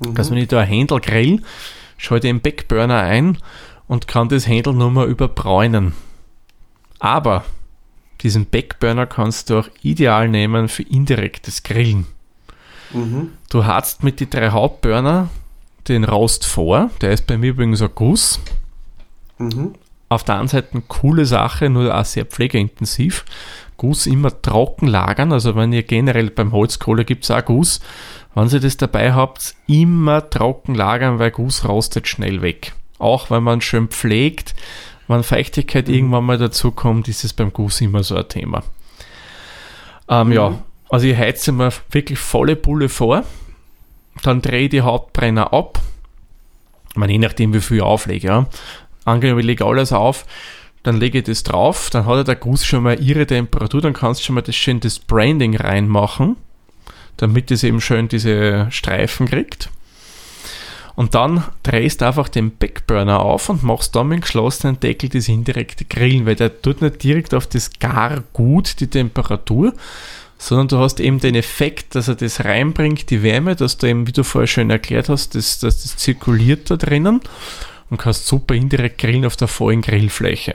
mhm. dass man nicht da ein Händel grill, schalte den Backburner ein und kann das Händel nur mal überbräunen. Aber diesen Backburner kannst du auch ideal nehmen für indirektes Grillen. Mhm. Du hast mit den drei Hauptburner den Rost vor, der ist bei mir übrigens ein Guss. Mhm. Auf der einen Seite eine coole Sache, nur auch sehr pflegeintensiv. Guss immer trocken lagern, also wenn ihr generell beim Holzkohle gibt es auch Guss, wenn ihr das dabei habt, immer trocken lagern, weil Guss rostet schnell weg. Auch wenn man schön pflegt, wenn Feuchtigkeit mhm. irgendwann mal dazu kommt, ist es beim Guss immer so ein Thema. Ähm, mhm. Ja, also ich heize mir wirklich volle Pulle vor, dann drehe ich die Hauptbrenner ab, ich meine, je nachdem wie viel ich auflege, ja. Angenommen, ich lege alles auf, dann lege ich das drauf, dann hat der Guss schon mal ihre Temperatur, dann kannst du schon mal das schön das Branding reinmachen, damit es eben schön diese Streifen kriegt. Und dann drehst du einfach den Backburner auf und machst dann mit dem geschlossenen Deckel das indirekte Grillen, weil der tut nicht direkt auf das gar gut die Temperatur, sondern du hast eben den Effekt, dass er das reinbringt, die Wärme, dass du eben, wie du vorher schön erklärt hast, dass, dass das zirkuliert da drinnen und kannst super indirekt grillen auf der vollen Grillfläche.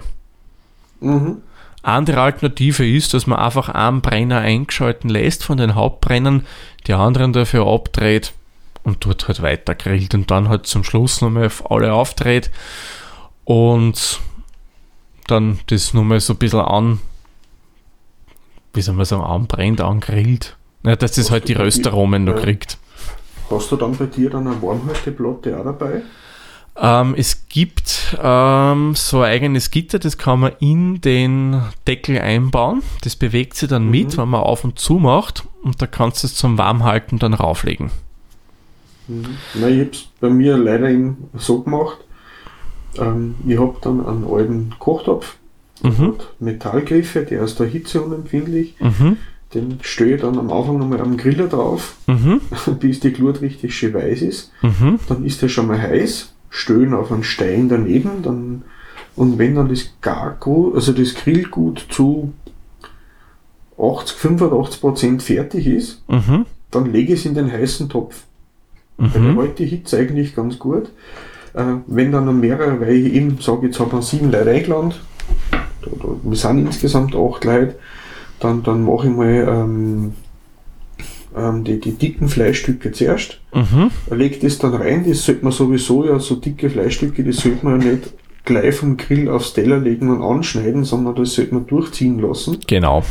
Mhm. Andere Alternative ist, dass man einfach einen Brenner eingeschalten lässt von den Hauptbrennern, die anderen dafür abdreht und dort halt weiter grillt und dann halt zum Schluss nochmal auf alle aufdreht und dann das nochmal so ein bisschen an, wie soll man sagen, anbrennt, angrillt. Ja, dass das halt die Röstaromen noch kriegt. Hast du dann bei dir dann eine Warmhalteplatte auch dabei? Ähm, es gibt ähm, so ein eigenes Gitter, das kann man in den Deckel einbauen. Das bewegt sich dann mhm. mit, wenn man auf und zu macht und da kannst du es zum Warmhalten dann rauflegen. Mhm. Nein, ich habe es bei mir leider so gemacht. Ähm, ich habe dann einen alten Kochtopf, mhm. Metallgriffe, der ist der Hitze unempfindlich. Mhm. Den stelle ich dann am Anfang nochmal am Griller drauf, mhm. bis die Glut richtig schön weiß ist. Mhm. Dann ist der schon mal heiß, stellen auf einen Stein daneben, dann und wenn dann das Gargut, also das Grillgut zu 80, 85 Prozent fertig ist, mhm. dann lege ich es in den heißen Topf. Mhm. Weil hält die Hitze eigentlich ganz gut. Äh, wenn dann noch mehrere, weil ich eben sage, jetzt habe ich sieben Leute eingeladen, wir sind insgesamt acht Leute, dann, dann mache ich mal ähm, ähm, die, die dicken Fleischstücke zuerst, mhm. lege das dann rein, das sollte man sowieso ja, so dicke Fleischstücke, das sollte man ja nicht gleich vom Grill aufs Teller legen und anschneiden, sondern das sollte man durchziehen lassen. Genau.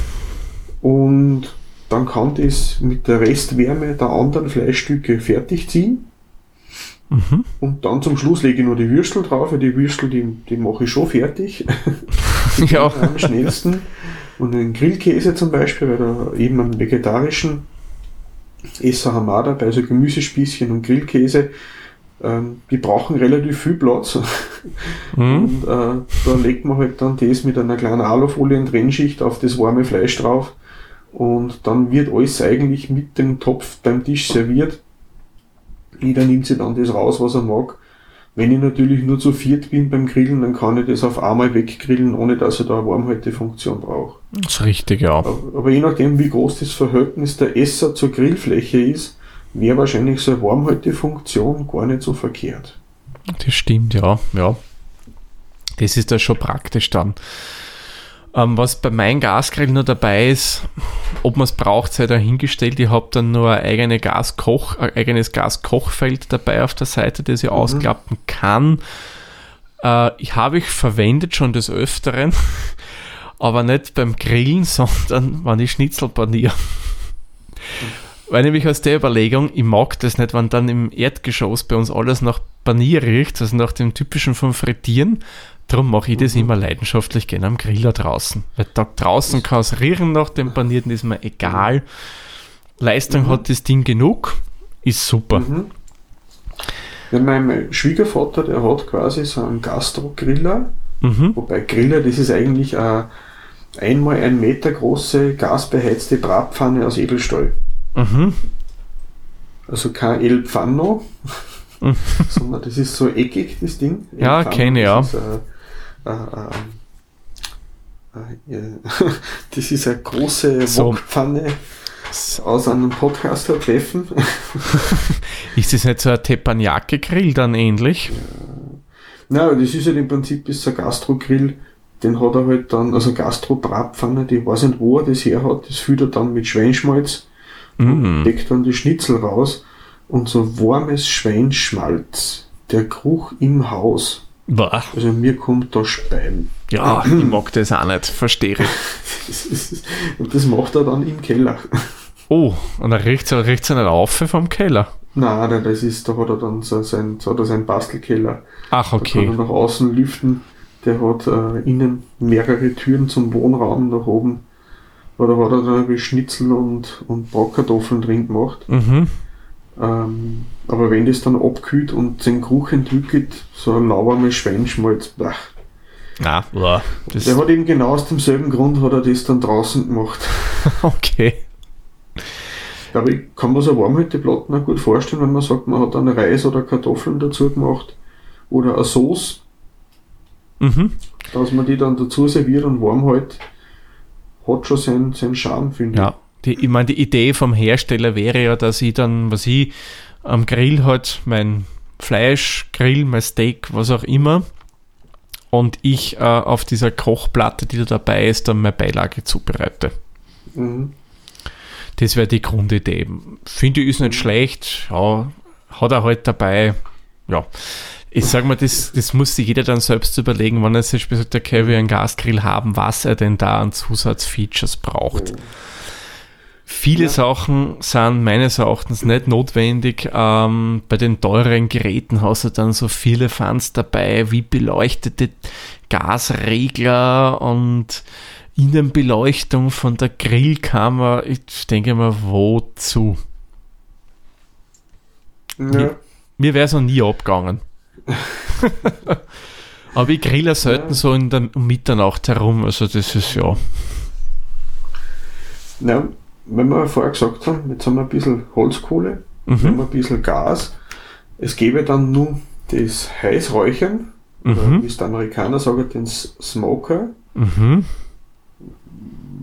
Und dann kann das mit der Restwärme der anderen Fleischstücke fertig ziehen. Mhm. Und dann zum Schluss lege ich noch die Würstel drauf, weil die Würstel, die, die mache ich schon fertig. ja. Am schnellsten. Und den Grillkäse zum Beispiel, weil da eben einen vegetarischen Esser haben wir dabei, also Gemüsespießchen und Grillkäse. Ähm, die brauchen relativ viel Platz. Mhm. Und äh, da legt man halt dann das mit einer kleinen Alufolie und Trennschicht auf das warme Fleisch drauf und dann wird alles eigentlich mit dem Topf beim Tisch serviert. Jeder nimmt sich dann das raus, was er mag. Wenn ich natürlich nur zu viert bin beim Grillen, dann kann ich das auf einmal weggrillen, ohne dass ich da eine Warmhaltefunktion brauche. Das ist richtig, ja. Aber je nachdem, wie groß das Verhältnis der Esser zur Grillfläche ist, wäre wahrscheinlich so eine Warmhaltefunktion gar nicht so verkehrt. Das stimmt, ja, ja. Das ist da schon praktisch dann. Ähm, was bei meinem Gasgrill nur dabei ist, ob man es braucht, sei dahingestellt. Ich habe dann nur ein, eigene Gaskoch, ein eigenes Gaskochfeld dabei auf der Seite, das ich mhm. ausklappen kann. Äh, ich habe ich verwendet schon des Öfteren, aber nicht beim Grillen, sondern wenn ich Schnitzel paniere. Weil nämlich aus der Überlegung, ich mag das nicht, wenn dann im Erdgeschoss bei uns alles nach Panier riecht, also nach dem typischen vom Frittieren, Darum mache ich das mhm. immer leidenschaftlich gerne am Griller draußen. Weil da draußen kann es riechen nach dem Panierten, ist mir egal. Leistung mhm. hat das Ding genug, ist super. Mhm. Ja, mein Schwiegervater, der hat quasi so einen Gastro-Griller, Mhm. wobei Griller, das ist eigentlich eine einmal ein Meter große gasbeheizte Bratpfanne aus Edelstahl. Mhm. Also kein El Pfanno, Mhm. sondern das ist so eckig, das Ding. El Ja, kenne ja. Ist, äh, äh, äh, äh, das ist eine große So. Wokpfanne aus einem Podcaster-Treffen. Ist das nicht so ein Teppanyaki-Grill dann ähnlich? Na, das ist halt im Prinzip ist so ein Gastro-Grill, den hat er halt dann, also Gastro-Bratpfanne, die weiß nicht, wo er das her hat, das füllt er dann mit Schweinschmalz, Mhm. deckt dann die Schnitzel raus und so warmes Schweinschmalz, der Geruch im Haus. Boah. Also mir kommt da Spein. Ja, ich mag das auch nicht, verstehe ich. Und das macht er dann im Keller. Oh, und er riecht er riecht's nicht auf vom Keller. Nein, nein, das ist, da hat er dann so sein, so hat er seinen Bastelkeller. Ach, Da kann er okay. nach außen lüften. Der hat äh, innen mehrere Türen zum Wohnraum nach oben. Da hat er dann ein Schnitzel und, und Bratkartoffeln drin gemacht. Mhm. Ähm, aber wenn das dann abkühlt und den Geruch entwickelt, so ein lauwarmes Schweinschmalz, bach. Na, boah. Der hat eben genau aus demselben Grund hat er das dann draußen gemacht. okay. Aber ich kann mir so Warmhütteplatten auch gut vorstellen, wenn man sagt, man hat dann Reis oder Kartoffeln dazu gemacht oder eine Sauce, Mhm. dass man die dann dazu serviert und warm hält, hat schon seinen, seinen Charme, finde Ja, die, ich meine, die Idee vom Hersteller wäre ja, dass ich dann, was ich am Grill halt mein Fleisch, Grill, mein Steak, was auch immer, und ich äh, auf dieser Kochplatte, die da dabei ist, dann meine Beilage zubereite. Mhm. Das wäre die Grundidee. Finde ich ist nicht schlecht, ja, hat er halt dabei, ja. Ich sag mal, das, das muss sich jeder dann selbst überlegen, wann er sich sagt, okay, wir einen Gasgrill haben, was er denn da an Zusatzfeatures braucht. Viele Ja. Sachen sind meines Erachtens nicht notwendig. Ähm, bei den teuren Geräten hast du dann so viele Fans dabei, wie beleuchtete Gasregler und Innenbeleuchtung von der Grillkammer. Ich denke mal, wozu? Ja. Mir wäre es noch nie abgegangen. Aber ich grille selten Ja. so in der Mitternacht herum. Also das ist ja. Na, wenn wir vorher gesagt haben, jetzt haben wir ein bisschen Holzkohle, wir haben Mhm. ein bisschen Gas. Es gäbe dann nur das Heißräuchern, Mhm. wie es der Amerikaner sagt, den Smoker. Mhm.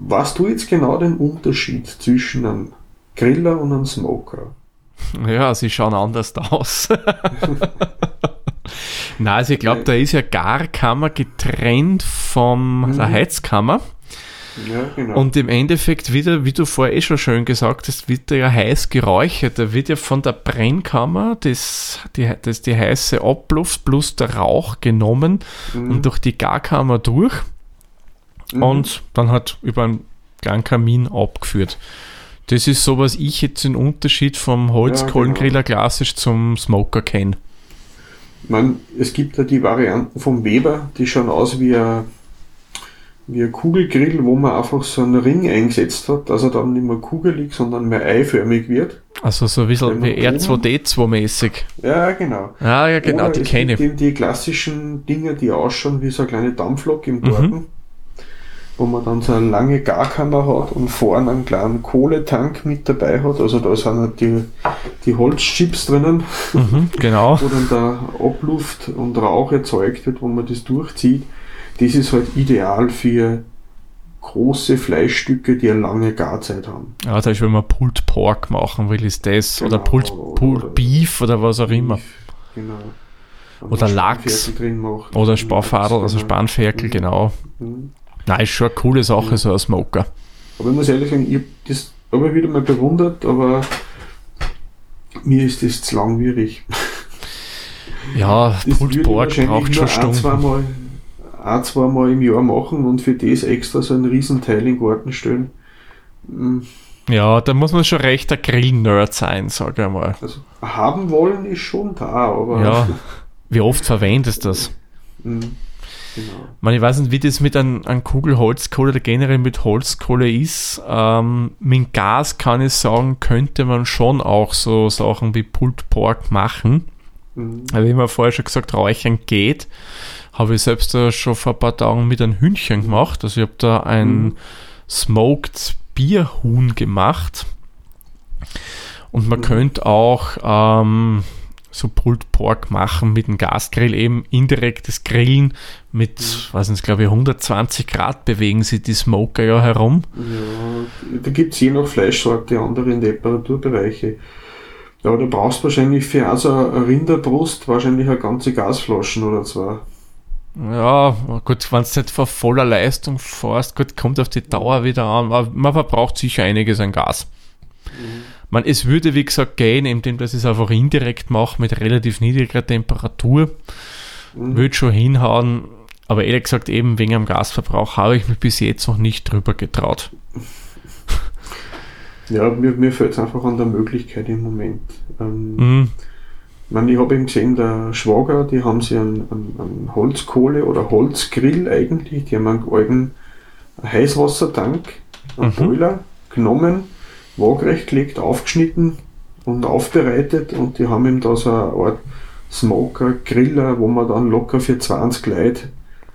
Was du jetzt genau den Unterschied zwischen einem Griller und einem Smoker? Ja, sie schauen anders aus. Nein, also ich glaube, da ist ja Garkammer getrennt von der Mhm. Heizkammer. Ja, genau. Und im Endeffekt wieder, wie du vorher eh schon schön gesagt hast, wird der ja heiß geräuchert. Da wird ja von der Brennkammer das, die, das, die heiße Abluft plus der Rauch genommen Mhm. und durch die Garkammer durch Mhm. und dann hat über einen kleinen Kamin abgeführt. Das ist so, was ich jetzt den Unterschied vom Holzkohlengriller klassisch zum Smoker kenne. Man, es gibt ja die Varianten vom Weber, die schauen aus wie ein, wie ein Kugelgrill, wo man einfach so einen Ring eingesetzt hat, dass er dann nicht mehr kugelig, sondern mehr eiförmig wird. Also so ein bisschen wie man oben- R2D2-mäßig. Ja, genau. Ah, ja, genau, Oder die kenne ich. eben die klassischen Dinge, die ausschauen wie so eine kleine Dampflok im Mhm. Garten, wo man dann so eine lange Garkammer hat und vorne einen kleinen Kohletank mit dabei hat. Also da sind halt die, die Holzchips drinnen, Mhm, genau. wo dann der Abluft und Rauch erzeugt wird, wo man das durchzieht. Das ist halt ideal für große Fleischstücke, die eine lange Garzeit haben. Ja, da ist, wenn man Pulled Pork machen will, ist das. oder Genau, Pulled, oder- Pulled Beef oder was auch immer. Genau. Wenn Oder Lachs. Spanferkel Drin macht. Oder Sparfadel, also Genau. Spanferkel, genau. Mhm. Nein, ist schon eine coole Sache, Ja. so ein Smoker. Aber ich muss ehrlich sagen, ich habe das aber wieder mal bewundert, aber mir ist das zu langwierig. Ja, Das Pulled ich Pork braucht schon Stunden. Ein, zweimal im Jahr machen und für das extra so ein Riesenteil in den Garten stellen. Mm, Ja, da muss man schon recht der Grill-Nerd sein, sag ich mal. Also haben wollen ist schon da, aber Ja, wie oft verwendest du das? Mm, genau. Ich, meine, ich weiß nicht, wie das mit einem, einem Kugel Holzkohle oder generell mit Holzkohle ist. Ähm, mit Gas kann ich sagen, könnte man schon auch so Sachen wie Pulled Pork machen. Mhm. Wie wir vorher schon gesagt, Räuchern geht, habe ich selbst da schon vor ein paar Tagen mit einem Hühnchen gemacht. Also ich habe da ein Mhm. Smoked Bierhuhn gemacht. Und man Mhm. könnte auch ähm, so Pulled Pork machen mit einem Gasgrill, eben indirektes Grillen mit, Mhm. was sind glaube ich, 120 Grad bewegen sich die Smoker ja herum. Ja, da gibt es je nach Fleischsorte andere Temperaturbereiche. Aber du brauchst wahrscheinlich für also eine Rinderbrust wahrscheinlich eine ganze Gasflaschen oder zwei. Ja, gut, wenn du nicht vor voller Leistung fährst, gut, kommt auf die Dauer wieder an. Man verbraucht sicher einiges an Gas. Man, es würde, wie gesagt, gehen, indem ich es einfach indirekt mache mit relativ niedriger Temperatur. Mhm. Würde schon hinhauen, aber ehrlich gesagt, eben wegen am Gasverbrauch habe ich mich bis jetzt noch nicht drüber getraut. Ja, mir, mir fällt es einfach an der Möglichkeit im Moment. Ähm, Mhm. Ich, meine, ich habe eben gesehen, der Schwager, die haben sie einen, einen, einen Holzkohle- oder Holzgrill eigentlich, die haben einen alten Heißwassertank, einen Mhm. Boiler genommen, waagrecht gelegt, aufgeschnitten und aufbereitet und die haben ihm da so eine Art Smoker, Griller, wo man dann locker für 20 Leute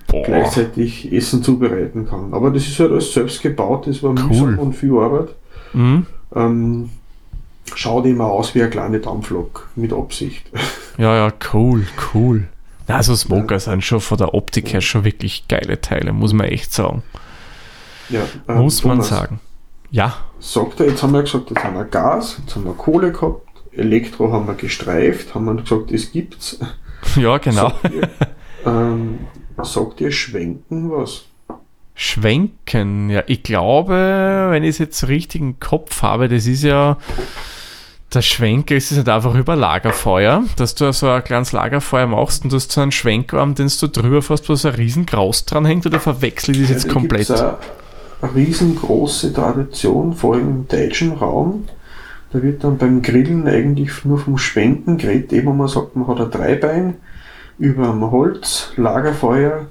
Boah, gleichzeitig Essen zubereiten kann. Aber das ist halt alles selbst gebaut, das war Cool. mühsam und viel Arbeit. Mhm. Ähm, schaut immer aus wie eine kleine Dampflok, mit Absicht. Ja, ja, cool, cool. Also Smoker sind schon von der Optik her schon wirklich geile Teile, muss man echt sagen. Ja, ähm, Muss man Thomas, sagen. Ja, Sagt er, jetzt haben wir gesagt, jetzt haben wir Gas, jetzt haben wir Kohle gehabt, Elektro haben wir gestreift, haben wir gesagt, es gibt's. ja, genau. Sagt ihr, ähm, sagt ihr Schwenken was? Schwenken, ja, ich glaube, wenn ich es jetzt richtig im Kopf habe, das ist ja der Schwenker, ist es nicht einfach über Lagerfeuer, dass du so ein kleines Lagerfeuer machst und du hast so einen Schwenkarm, den du drüber fährst, wo so ein riesen Graus dran hängt, oder verwechsel ich das jetzt da komplett? gibt's Eine, eine riesengroße Tradition, vor allem im deutschen Raum. Da wird dann beim Grillen eigentlich nur vom Schwenken geredet, eben wo man sagt, man hat ein Dreibein über einem Holz, Lagerfeuer,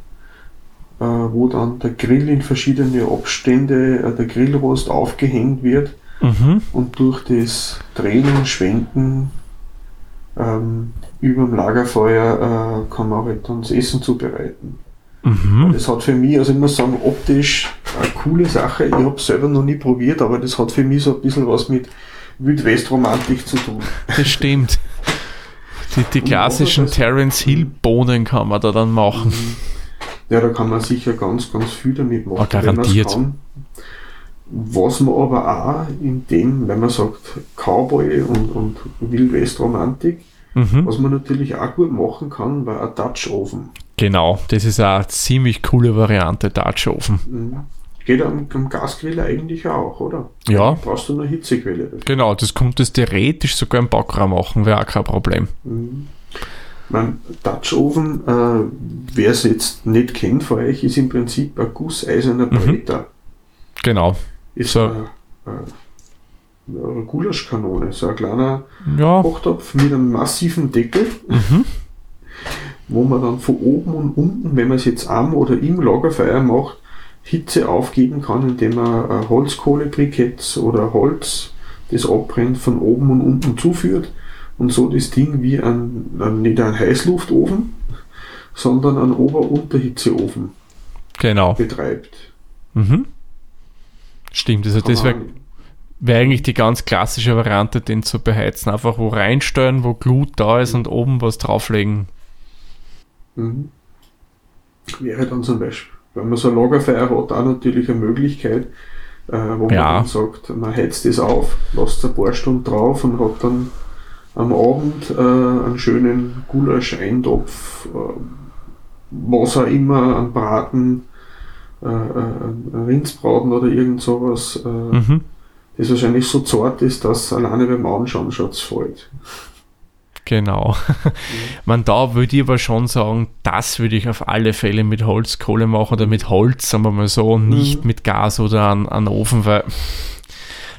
äh, wo dann der Grill in verschiedene Abstände, äh, der Grillrost aufgehängt wird Mhm. und durch das Drehen und Schwenken ähm, über dem Lagerfeuer äh, kann man halt dann das Essen zubereiten. Mhm. Das hat für mich, also ich muss sagen, optisch eine coole Sache. Ich habe es selber noch nie probiert, aber das hat für mich so ein bisschen was mit Wildwest-Romantik zu tun. Das stimmt. Die, die klassischen Terence Hill Bohnen kann man da dann machen. Ja, da kann man sicher ganz, ganz viel damit machen. Ah, garantiert. wenn. Was man aber auch in dem, wenn man sagt Cowboy und, und Wildwest-Romantik, Mhm. was man natürlich auch gut machen kann, war ein Dutch Oven. Genau, das ist eine ziemlich coole Variante, Dutch Oven. Mhm. Geht am, am Gasgrill eigentlich auch, oder? Ja. Brauchst du eine Hitzequelle dafür. Genau, das kommt das theoretisch sogar im Backraum machen, wäre auch kein Problem. Mhm. Mein Dutch Oven, äh, wer es jetzt nicht kennt von euch, ist im Prinzip ein gusseiserner Bretter. Genau. Ist So. eine, eine, Gulaschkanone, so ein kleiner Ja, Kochtopf mit einem massiven Deckel, mhm. wo man dann von oben und unten, wenn man es jetzt am oder im Lagerfeuer macht, Hitze aufgeben kann, indem man ein Holzkohlebriketts oder Holz, das abbrennt, von oben und unten zuführt und so das Ding wie ein, ein nicht ein Heißluftofen, sondern ein Ober-Unterhitzeofen genau. betreibt. Mhm. Stimmt, also das wäre wär eigentlich die ganz klassische Variante, den zu beheizen. Einfach wo reinstellen, wo Glut da ist und oben was drauflegen. man- Mhm. Wäre dann zum Beispiel, wenn man so ein Lagerfeuer hat, auch natürlich eine Möglichkeit, äh, wo man Ja. dann sagt, man heizt es auf, lasst ein paar Stunden drauf und hat dann am Abend äh, einen schönen Gulasch-Eintopf, äh, was auch immer, einen Braten, äh, äh, einen Rindsbraten oder irgend sowas, äh, Mhm. das wahrscheinlich so zart ist, dass alleine beim Anschauen schon fällt. Genau. Man, da würde ich aber schon sagen, das würde ich auf alle Fälle mit Holzkohle machen oder mit Holz, sagen wir mal so, nicht Mhm. mit Gas oder an, an Ofen, weil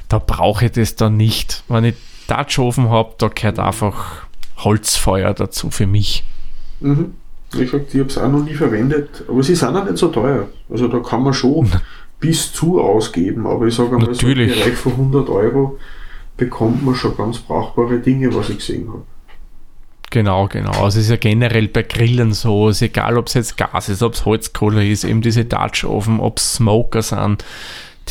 da brauche ich das dann nicht. Wenn ich Dutch Ofen habe, da gehört einfach Holzfeuer dazu für mich. Mhm. Wie gesagt, ich habe es auch noch nie verwendet, aber sie sind auch nicht so teuer. Also da kann man schon bis zu ausgeben, aber ich sage einmal, so im. Bereich von 100 Euro bekommt man schon ganz brauchbare Dinge, was ich gesehen habe. Genau, genau. Also es ist ja generell bei Grillen so, ist egal ob es jetzt Gas ist, ob es Holzkohle ist, eben diese Dutch-Ofen, ob es Smoker sind,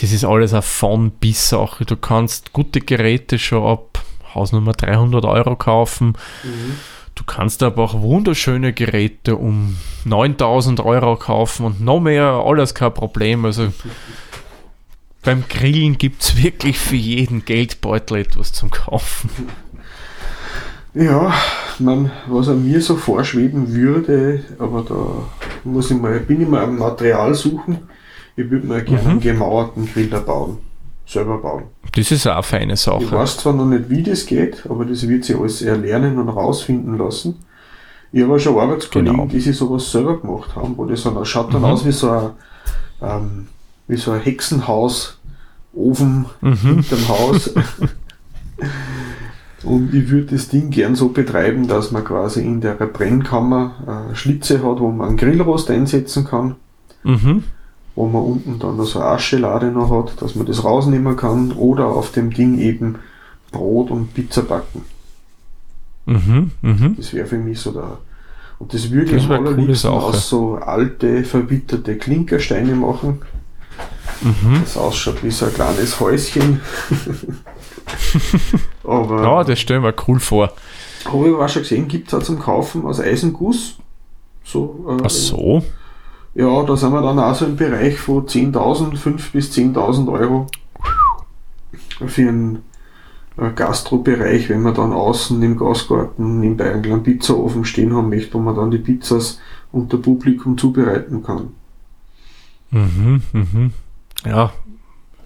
das ist alles eine von bis Sache. Du kannst gute Geräte schon ab Hausnummer 300 Euro kaufen. Mhm. Du kannst aber auch wunderschöne Geräte um 9000 Euro kaufen und noch mehr, alles kein Problem. Also beim Grillen gibt es wirklich für jeden Geldbeutel etwas zum Kaufen. Ja, man, was an mir so vorschweben würde, aber da muss ich mal, bin ich mal am Material suchen. Ich würde mir gerne mhm. einen gemauerten Griller bauen. Selber bauen. Das ist auch eine feine Sache. Ich weiß zwar noch nicht, wie das geht, aber das wird sich alles erlernen und rausfinden lassen. Ich habe schon Arbeitskollegen, genau. die sich sowas selber gemacht haben, wo das dann schaut dann mhm. aus wie so ein, ähm, wie so ein Hexenhaus, Ofen mhm. hinterm Haus. Und ich würde das Ding gern so betreiben, dass man quasi in der Brennkammer äh, Schlitze hat, wo man einen Grillrost einsetzen kann. Mhm. Wo man unten dann so eine Aschelade noch hat, dass man das rausnehmen kann. Oder auf dem Ding eben Brot und Pizza backen. Mhm, mh. Das wäre für mich so der. Und das würde ich am allerliebsten aus so alte, verwitterte Klinkersteine machen. Mhm. Das ausschaut wie so ein kleines Häuschen. Aber, ja, das stellen wir cool vor. Habe ich auch schon gesehen, gibt es auch zum Kaufen aus Eisenguss. So, äh, Ach so. Ja, da sind wir dann auch so im Bereich von 10.000, 5.000 bis 10.000 Euro für einen äh, Gastrobereich, wenn man dann außen im Gasgarten nebenbei einen kleinen Pizzaofen stehen haben möchte, wo man dann die Pizzas unter Publikum zubereiten kann. Mhm, mhm. Ja,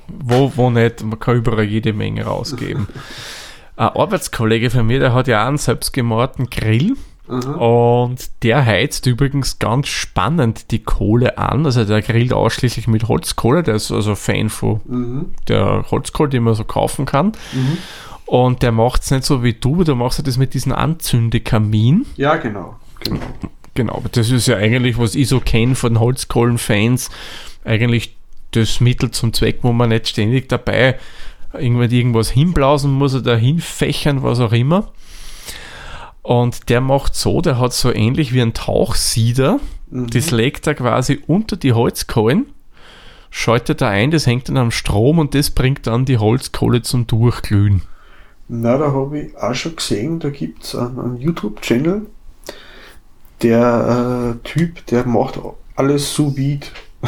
wo, wo nicht, man kann überall jede Menge rausgeben. Ein Arbeitskollege von mir, der hat ja auch einen selbstgemauerten Grill. Und der heizt übrigens ganz spannend die Kohle an. Also der grillt ausschließlich mit Holzkohle. Der ist also Fan von mhm. der Holzkohle, die man so kaufen kann. Mhm. Und der macht es nicht so wie du, du machst das mit diesem Anzündekamin. Ja, genau. Genau. Genau, das ist ja eigentlich, was ich so kenne von Holzkohlenfans, eigentlich das Mittel zum Zweck, wo man nicht ständig dabei irgendwann irgendwas hinblausen muss oder hinfächern, was auch immer. Und der macht so, der hat so ähnlich wie ein Tauchsieder, mhm. das legt er quasi unter die Holzkohlen, schaltet er ein, das hängt dann am Strom und das bringt dann die Holzkohle zum Durchglühen. Na, da habe ich auch schon gesehen, da gibt es einen, einen YouTube-Channel, der äh, Typ, der macht alles sous vide.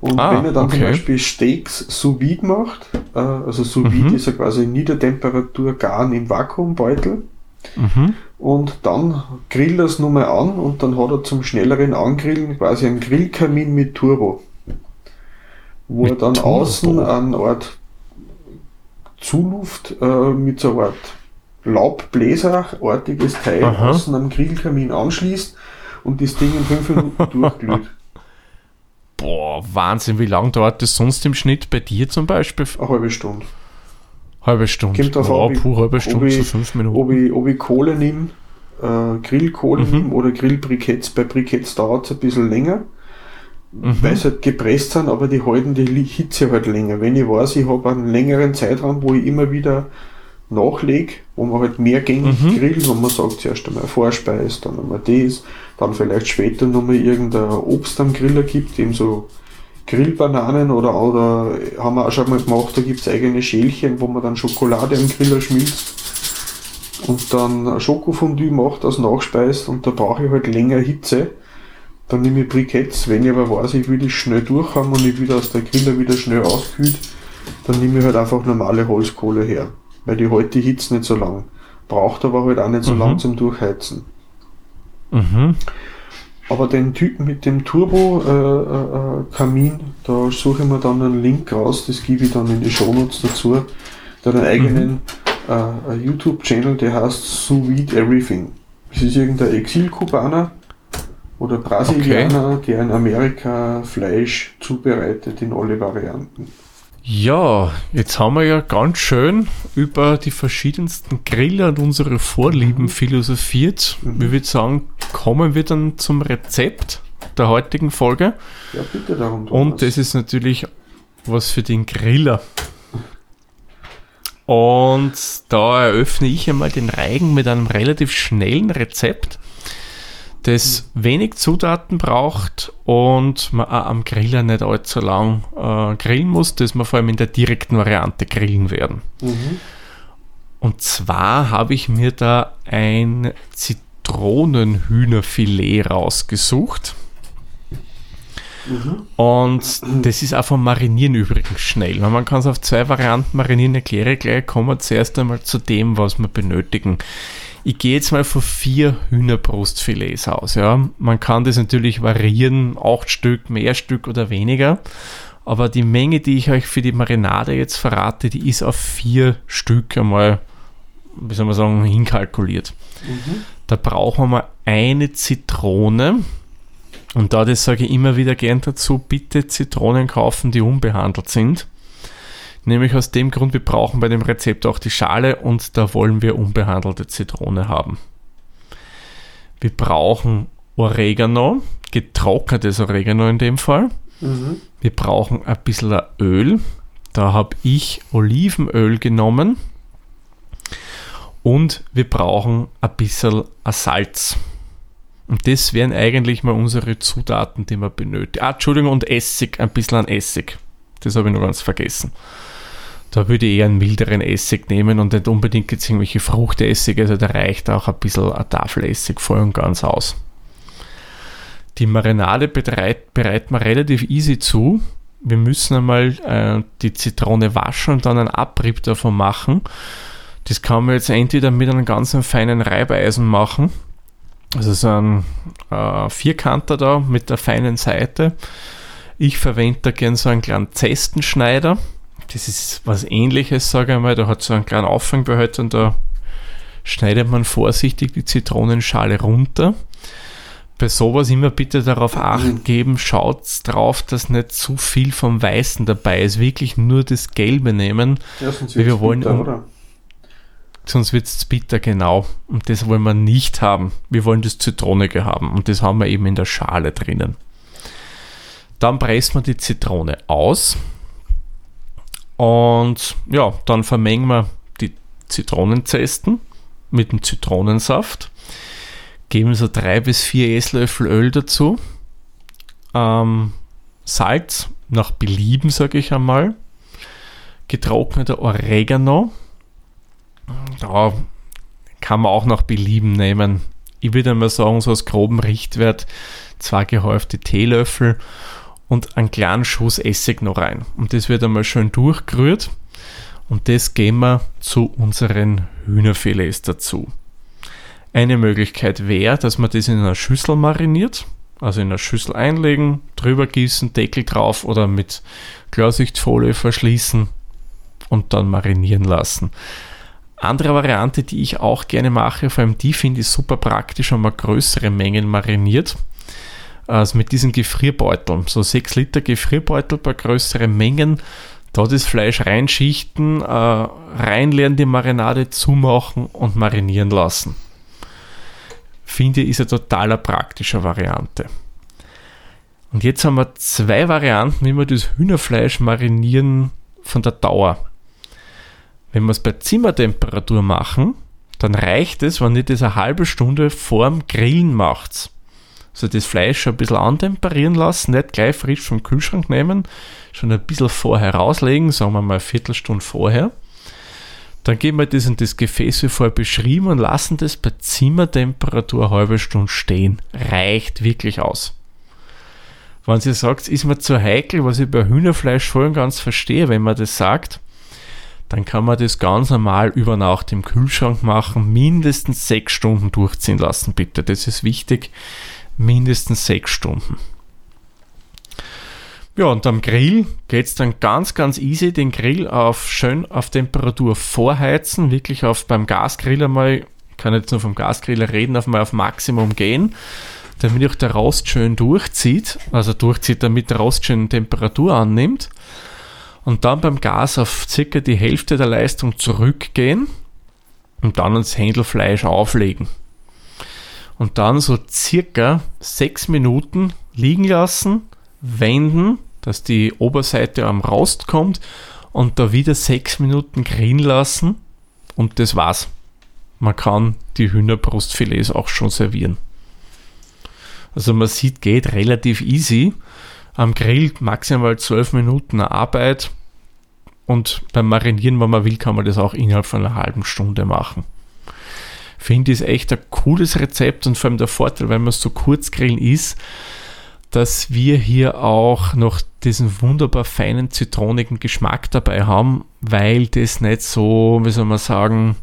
Und ah, wenn er dann okay. zum Beispiel Steaks sous vide macht, äh, also sous vide mhm. ist ja quasi Niedertemperatur garen im Vakuumbeutel. Mhm. Und dann grillt er es nochmal an und dann hat er zum schnelleren Angrillen quasi einen Grillkamin mit Turbo. Wo mit er dann Turbo. außen eine Art Zuluft äh, mit so einer Art Laubbläserartiges Teil Aha. außen am Grillkamin anschließt und das Ding in fünf Minuten durchglüht. Boah, Wahnsinn, wie lange dauert das sonst im Schnitt bei dir zum Beispiel? Eine halbe Stunde. Halbe Stunde. Kommt drauf oh, pur halbe Stunde zu fünf Minuten. Ob ich, ob ich Kohle nehme, äh, Grillkohle mhm. nehme oder Grillbriketts. Bei Briketts dauert es ein bisschen länger, mhm. weil sie halt gepresst sind, aber die halten die Hitze halt länger. Wenn ich weiß, ich habe einen längeren Zeitraum, wo ich immer wieder nachlege, wo man halt mehr gängig mhm. grillt, wo man sagt, zuerst einmal Vorspeis, dann einmal das, dann vielleicht später nochmal irgendein Obst am Griller gibt, eben so Grillbananen oder, oder haben wir auch schon mal gemacht, da gibt es eigene Schälchen, wo man dann Schokolade am Griller schmilzt und dann Schokofondue macht als Nachspeis und da brauche ich halt länger Hitze. Dann nehme ich Briketts, wenn ich aber weiß, ich will das schnell durchhaben und ich will, dass der Griller wieder schnell auskühlt, dann nehme ich halt einfach normale Holzkohle her weil die heute die Hitze nicht so lang. Braucht aber halt auch nicht so mhm. lang zum Durchheizen. Mhm. Aber den Typen mit dem Turbo-Kamin, äh, äh, da suche ich mir dann einen Link raus, das gebe ich dann in die Shownotes dazu. Der hat einen eigenen mhm. äh, YouTube-Channel, der heißt Sous Everything. Das ist irgendein Exil-Kubaner oder Brasilianer, okay. der in Amerika Fleisch zubereitet in alle Varianten. Ja, jetzt haben wir ja ganz schön über die verschiedensten Griller und unsere Vorlieben mhm. philosophiert. Mhm. Ich würde sagen, kommen wir dann zum Rezept der heutigen Folge. Ja, bitte darum. Thomas. Und das ist natürlich was für den Griller. Und da eröffne ich einmal den Reigen mit einem relativ schnellen Rezept, das wenig Zutaten braucht und man auch am Griller nicht allzu lang äh, grillen muss, das wir vor allem in der direkten Variante grillen werden. Mhm. Und zwar habe ich mir da ein Zitronenhühnerfilet rausgesucht. Und das ist auch vom Marinieren übrigens schnell. Man kann es auf zwei Varianten marinieren. Erkläre gleich, kommen wir zuerst einmal zu dem, was wir benötigen. Ich gehe jetzt mal von vier Hühnerbrustfilets aus. Ja. Man kann das natürlich variieren, acht Stück, mehr Stück oder weniger. Aber die Menge, die ich euch für die Marinade jetzt verrate, die ist auf vier Stück einmal, wie soll man sagen, hinkalkuliert. Mhm. Da brauchen wir eine Zitrone. Und da das sage ich immer wieder gern dazu, bitte Zitronen kaufen, die unbehandelt sind. Nämlich aus dem Grund, wir brauchen bei dem Rezept auch die Schale und da wollen wir unbehandelte Zitrone haben. Wir brauchen Oregano, getrocknetes Oregano in dem Fall. Mhm. Wir brauchen ein bisschen Öl. Da habe ich Olivenöl genommen. Und wir brauchen ein bisschen Salz. Und das wären eigentlich mal unsere Zutaten, die wir benötigen. Ah, Entschuldigung, und Essig, ein bisschen an Essig. Das habe ich noch ganz vergessen. Da würde ich eher einen milderen Essig nehmen und nicht unbedingt jetzt irgendwelche Fruchtessige, also da reicht auch ein bisschen ein Tafelessig voll und ganz aus. Die Marinade bereit, bereiten wir relativ easy zu. Wir müssen einmal äh, die Zitrone waschen und dann einen Abrieb davon machen. Das kann man jetzt entweder mit einem ganz feinen Reibeisen machen also so ein äh, Vierkanter da mit der feinen Seite. Ich verwende da gern so einen kleinen Zestenschneider. Das ist was ähnliches, sage ich mal. Da hat so einen kleinen Auffangbehälter und da schneidet man vorsichtig die Zitronenschale runter. Bei sowas immer bitte darauf acht geben, schaut drauf, dass nicht zu viel vom Weißen dabei ist. Wirklich nur das Gelbe nehmen. Ja, sonst Wir wollen bitter, oder? sonst wird es bitter, genau. Und das wollen wir nicht haben. Wir wollen das Zitronige haben und das haben wir eben in der Schale drinnen. Dann pressen wir die Zitrone aus und ja, dann vermengen wir die Zitronenzesten mit dem Zitronensaft, geben so drei bis vier Esslöffel Öl dazu, ähm, Salz nach Belieben, sage ich einmal, getrockneter Oregano, da kann man auch nach Belieben nehmen. Ich würde mal sagen, so als groben Richtwert zwei gehäufte Teelöffel und einen kleinen Schuss Essig noch rein. Und das wird einmal schön durchgerührt. Und das geben wir zu unseren Hühnerfilets dazu. Eine Möglichkeit wäre, dass man das in einer Schüssel mariniert. Also in einer Schüssel einlegen, drüber gießen, Deckel drauf oder mit Klarsichtfolie verschließen und dann marinieren lassen. Andere Variante, die ich auch gerne mache, vor allem die finde ich super praktisch, wenn man größere Mengen mariniert. Also mit diesen Gefrierbeuteln, so 6 Liter Gefrierbeutel bei größeren Mengen, da das Fleisch reinschichten, äh, reinleeren die Marinade, zumachen und marinieren lassen. Finde ich ist eine total praktische Variante. Und jetzt haben wir zwei Varianten, wie wir das Hühnerfleisch marinieren von der Dauer. Wenn wir es bei Zimmertemperatur machen, dann reicht es, wenn ihr das eine halbe Stunde vorm Grillen macht. Also das Fleisch schon ein bisschen antemperieren lassen, nicht gleich frisch vom Kühlschrank nehmen, schon ein bisschen vorher rauslegen, sagen wir mal eine Viertelstunde vorher. Dann geben wir das in das Gefäß wie vorher beschrieben und lassen das bei Zimmertemperatur eine halbe Stunde stehen. Reicht wirklich aus. Wenn ihr sagt, ist mir zu heikel, was ich bei Hühnerfleisch voll und ganz verstehe, wenn man das sagt, dann kann man das ganz normal über Nacht im Kühlschrank machen, mindestens sechs Stunden durchziehen lassen, bitte. Das ist wichtig. Mindestens sechs Stunden. Ja, und am Grill geht es dann ganz, ganz easy, den Grill auf schön auf Temperatur vorheizen, wirklich auf beim Gasgrill einmal, ich kann jetzt nur vom Gasgriller reden, auf mal auf Maximum gehen, damit auch der Rost schön durchzieht, also durchzieht, damit der Rost schön Temperatur annimmt und dann beim Gas auf circa die Hälfte der Leistung zurückgehen und dann das Händelfleisch auflegen. Und dann so circa sechs Minuten liegen lassen, wenden, dass die Oberseite am Rost kommt und da wieder sechs Minuten grillen lassen und das war's. Man kann die Hühnerbrustfilets auch schon servieren. Also man sieht, geht relativ easy. Am Grill maximal zwölf Minuten Arbeit und beim Marinieren, wenn man will, kann man das auch innerhalb von einer halben Stunde machen. Finde ich es echt ein cooles Rezept und vor allem der Vorteil, wenn man es so kurz grillen ist, dass wir hier auch noch diesen wunderbar feinen zitronigen Geschmack dabei haben, weil das nicht so, wie soll man sagen,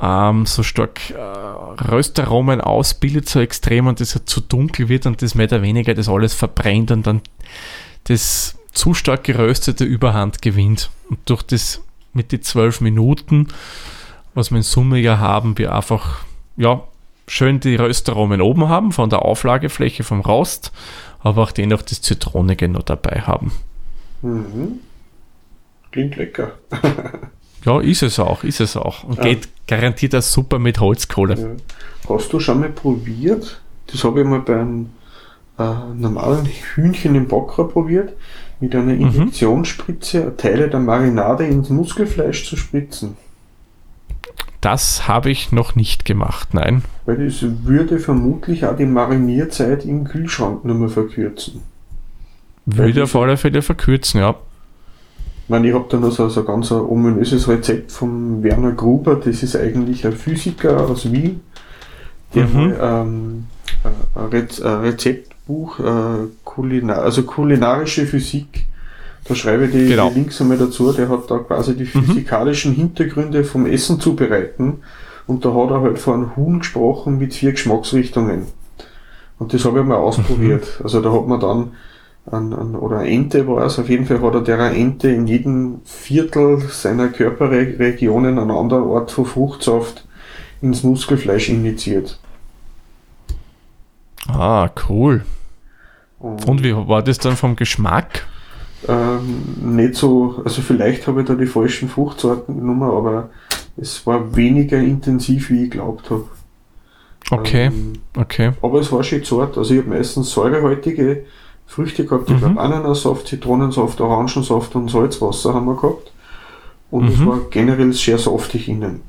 ähm, so stark äh, Röstaromen ausbildet, so extrem und das halt zu dunkel wird und das mehr oder weniger das alles verbrennt und dann das zu stark geröstete Überhand gewinnt. Und durch das mit den zwölf Minuten, was wir in Summe ja haben, wir einfach, ja, schön die Röstaromen oben haben, von der Auflagefläche vom Rost, aber auch dennoch das Zitronige noch dabei haben. Mhm. Klingt lecker. ja, ist es auch, ist es auch. Und ja. geht garantiert auch super mit Holzkohle. Ja. Hast du schon mal probiert? Das habe ich mal beim äh, normalen Hühnchen im Bockra probiert, mit einer mhm. Injektionsspritze mhm. Teile der Marinade ins Muskelfleisch zu spritzen. Das habe ich noch nicht gemacht, nein. Weil das würde vermutlich auch die Marinierzeit im Kühlschrank nur mehr verkürzen. Würde auf alle Fälle verkürzen, ja. Ich meine, ich habe da noch so, so ein ganz ominöses Rezept von Werner Gruber, das ist eigentlich ein Physiker aus Wien, der mhm. ähm, ein Rezeptbuch, äh, Kulinar also kulinarische Physik da schreibe ich die, genau. die Links einmal dazu. Der hat da quasi die mhm. physikalischen mhm. Hintergründe vom Essen zubereiten. Und da hat er halt von einem Huhn gesprochen mit vier Geschmacksrichtungen. Und das habe ich mal ausprobiert. Mhm. Also da hat man dann an, an, oder eine Ente war es, auf jeden Fall hat er der Ente in jedem Viertel seiner Körperregionen einen anderen Ort von Fruchtsaft ins Muskelfleisch injiziert. Ah, cool. Und, Und wie war das dann vom Geschmack? Ähm, nicht so, also vielleicht habe ich da die falschen Fruchtsorten genommen, aber es war weniger intensiv, wie ich glaubt habe. Okay, ähm, okay. Aber es war schön zart, also ich habe meistens säurehaltige Früchte gehabt, ich mhm. glaube Ananassaft, Zitronensaft, Orangensaft und Salzwasser haben wir gehabt. Und mhm. es war generell sehr saftig innen.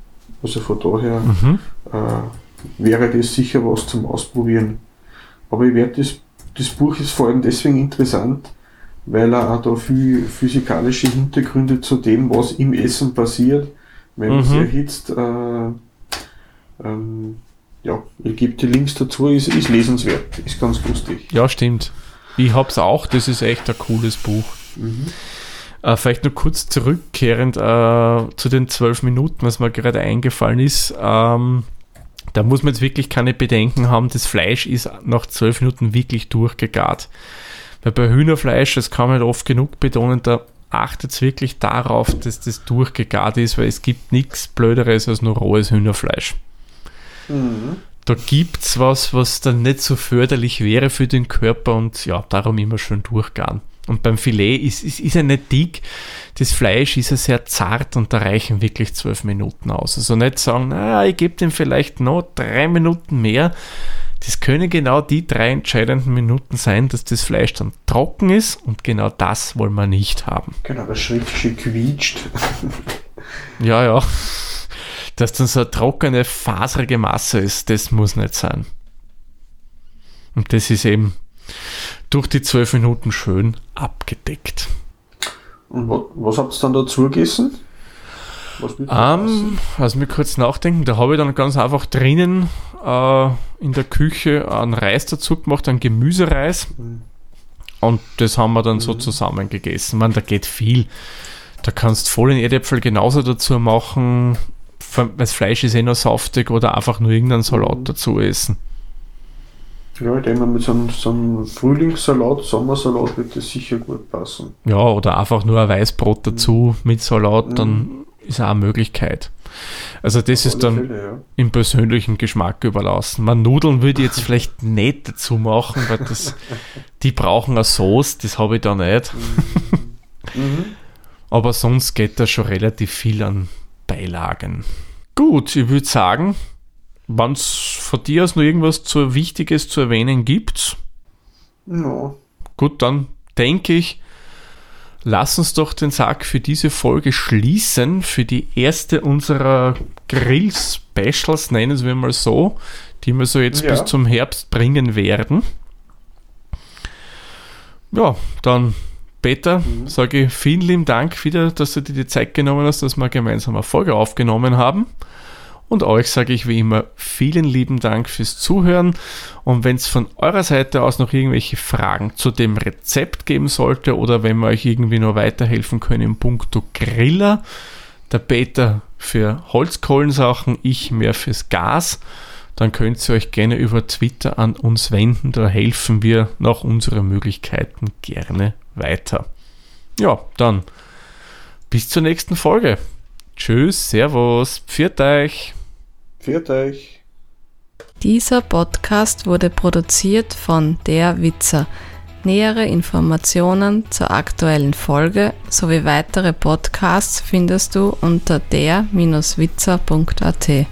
Also von daher mhm. äh, wäre das sicher was zum Ausprobieren. Aber ich werde das, das Buch ist vor allem deswegen interessant, weil er auch da viel physikalische Hintergründe zu dem, was im Essen passiert, wenn man mhm. sich erhitzt. Äh, ähm, ja, ich gebe die Links dazu, ist, ist lesenswert, ist ganz lustig. Ja, stimmt. Ich hab's auch, das ist echt ein cooles Buch. Mhm. Äh, vielleicht nur kurz zurückkehrend äh, zu den zwölf Minuten, was mir gerade eingefallen ist. Ähm, da muss man jetzt wirklich keine Bedenken haben, das Fleisch ist nach zwölf Minuten wirklich durchgegart. Weil bei Hühnerfleisch, das kann man oft genug betonen, da achtet es wirklich darauf, dass das durchgegart ist, weil es gibt nichts Blöderes als nur rohes Hühnerfleisch. Mhm. Da gibt es was, was dann nicht so förderlich wäre für den Körper und ja, darum immer schön durchgaren. Und beim Filet ist, ist, ist er nicht dick, das Fleisch ist ja sehr zart und da reichen wirklich zwölf Minuten aus. Also nicht sagen, na, ich gebe dem vielleicht noch drei Minuten mehr, das können genau die drei entscheidenden Minuten sein, dass das Fleisch dann trocken ist und genau das wollen wir nicht haben. Genau, das richtig quietscht. ja, ja. Dass dann so eine trockene, faserige Masse ist, das muss nicht sein. Und das ist eben durch die zwölf Minuten schön abgedeckt. Und was, was habt ihr dann dazu gegessen? Was um, ähm, also mir kurz nachdenken, da habe ich dann ganz einfach drinnen äh, in der Küche einen Reis dazu gemacht, einen Gemüsereis. Mhm. Und das haben wir dann mhm. so zusammen gegessen. Man, da geht viel. Da kannst du voll in Erdäpfel genauso dazu machen. Das Fleisch ist eh noch saftig oder einfach nur irgendeinen Salat mhm. dazu essen. Ja, ich denke mal, mit so einem, so einem Frühlingssalat, Sommersalat wird das sicher gut passen. Ja, oder einfach nur ein Weißbrot dazu mit Salat, dann mhm ist auch eine Möglichkeit. Also das ist dann Fälle, ja. im persönlichen Geschmack überlassen. Man Nudeln würde ich jetzt vielleicht nicht dazu machen, weil das, die brauchen eine Sauce, das habe ich da nicht. Mhm. mhm. Aber sonst geht da schon relativ viel an Beilagen. Gut, ich würde sagen, wenn es von dir aus noch irgendwas zu Wichtiges zu erwähnen gibt, no. gut, dann denke ich, lass uns doch den Sack für diese Folge schließen, für die erste unserer Grill-Specials, nennen wir mal so, die wir so jetzt Ja. bis zum Herbst bringen werden. Ja, dann Peter, sage ich vielen lieben Dank wieder, dass du dir die Zeit genommen hast, dass wir gemeinsam eine Folge aufgenommen haben. Und euch sage ich wie immer vielen lieben Dank fürs Zuhören. Und wenn es von eurer Seite aus noch irgendwelche Fragen zu dem Rezept geben sollte oder wenn wir euch irgendwie nur weiterhelfen können im Punkto Griller, der Peter für Holzkohlensachen, ich mehr fürs Gas, dann könnt ihr euch gerne über Twitter an uns wenden. Da helfen wir nach unseren Möglichkeiten gerne weiter. Ja, dann bis zur nächsten Folge. Tschüss, Servus, pfiat euch. Viert euch. Dieser Podcast wurde produziert von Der Witzer. Nähere Informationen zur aktuellen Folge sowie weitere Podcasts findest du unter der-witzer.at.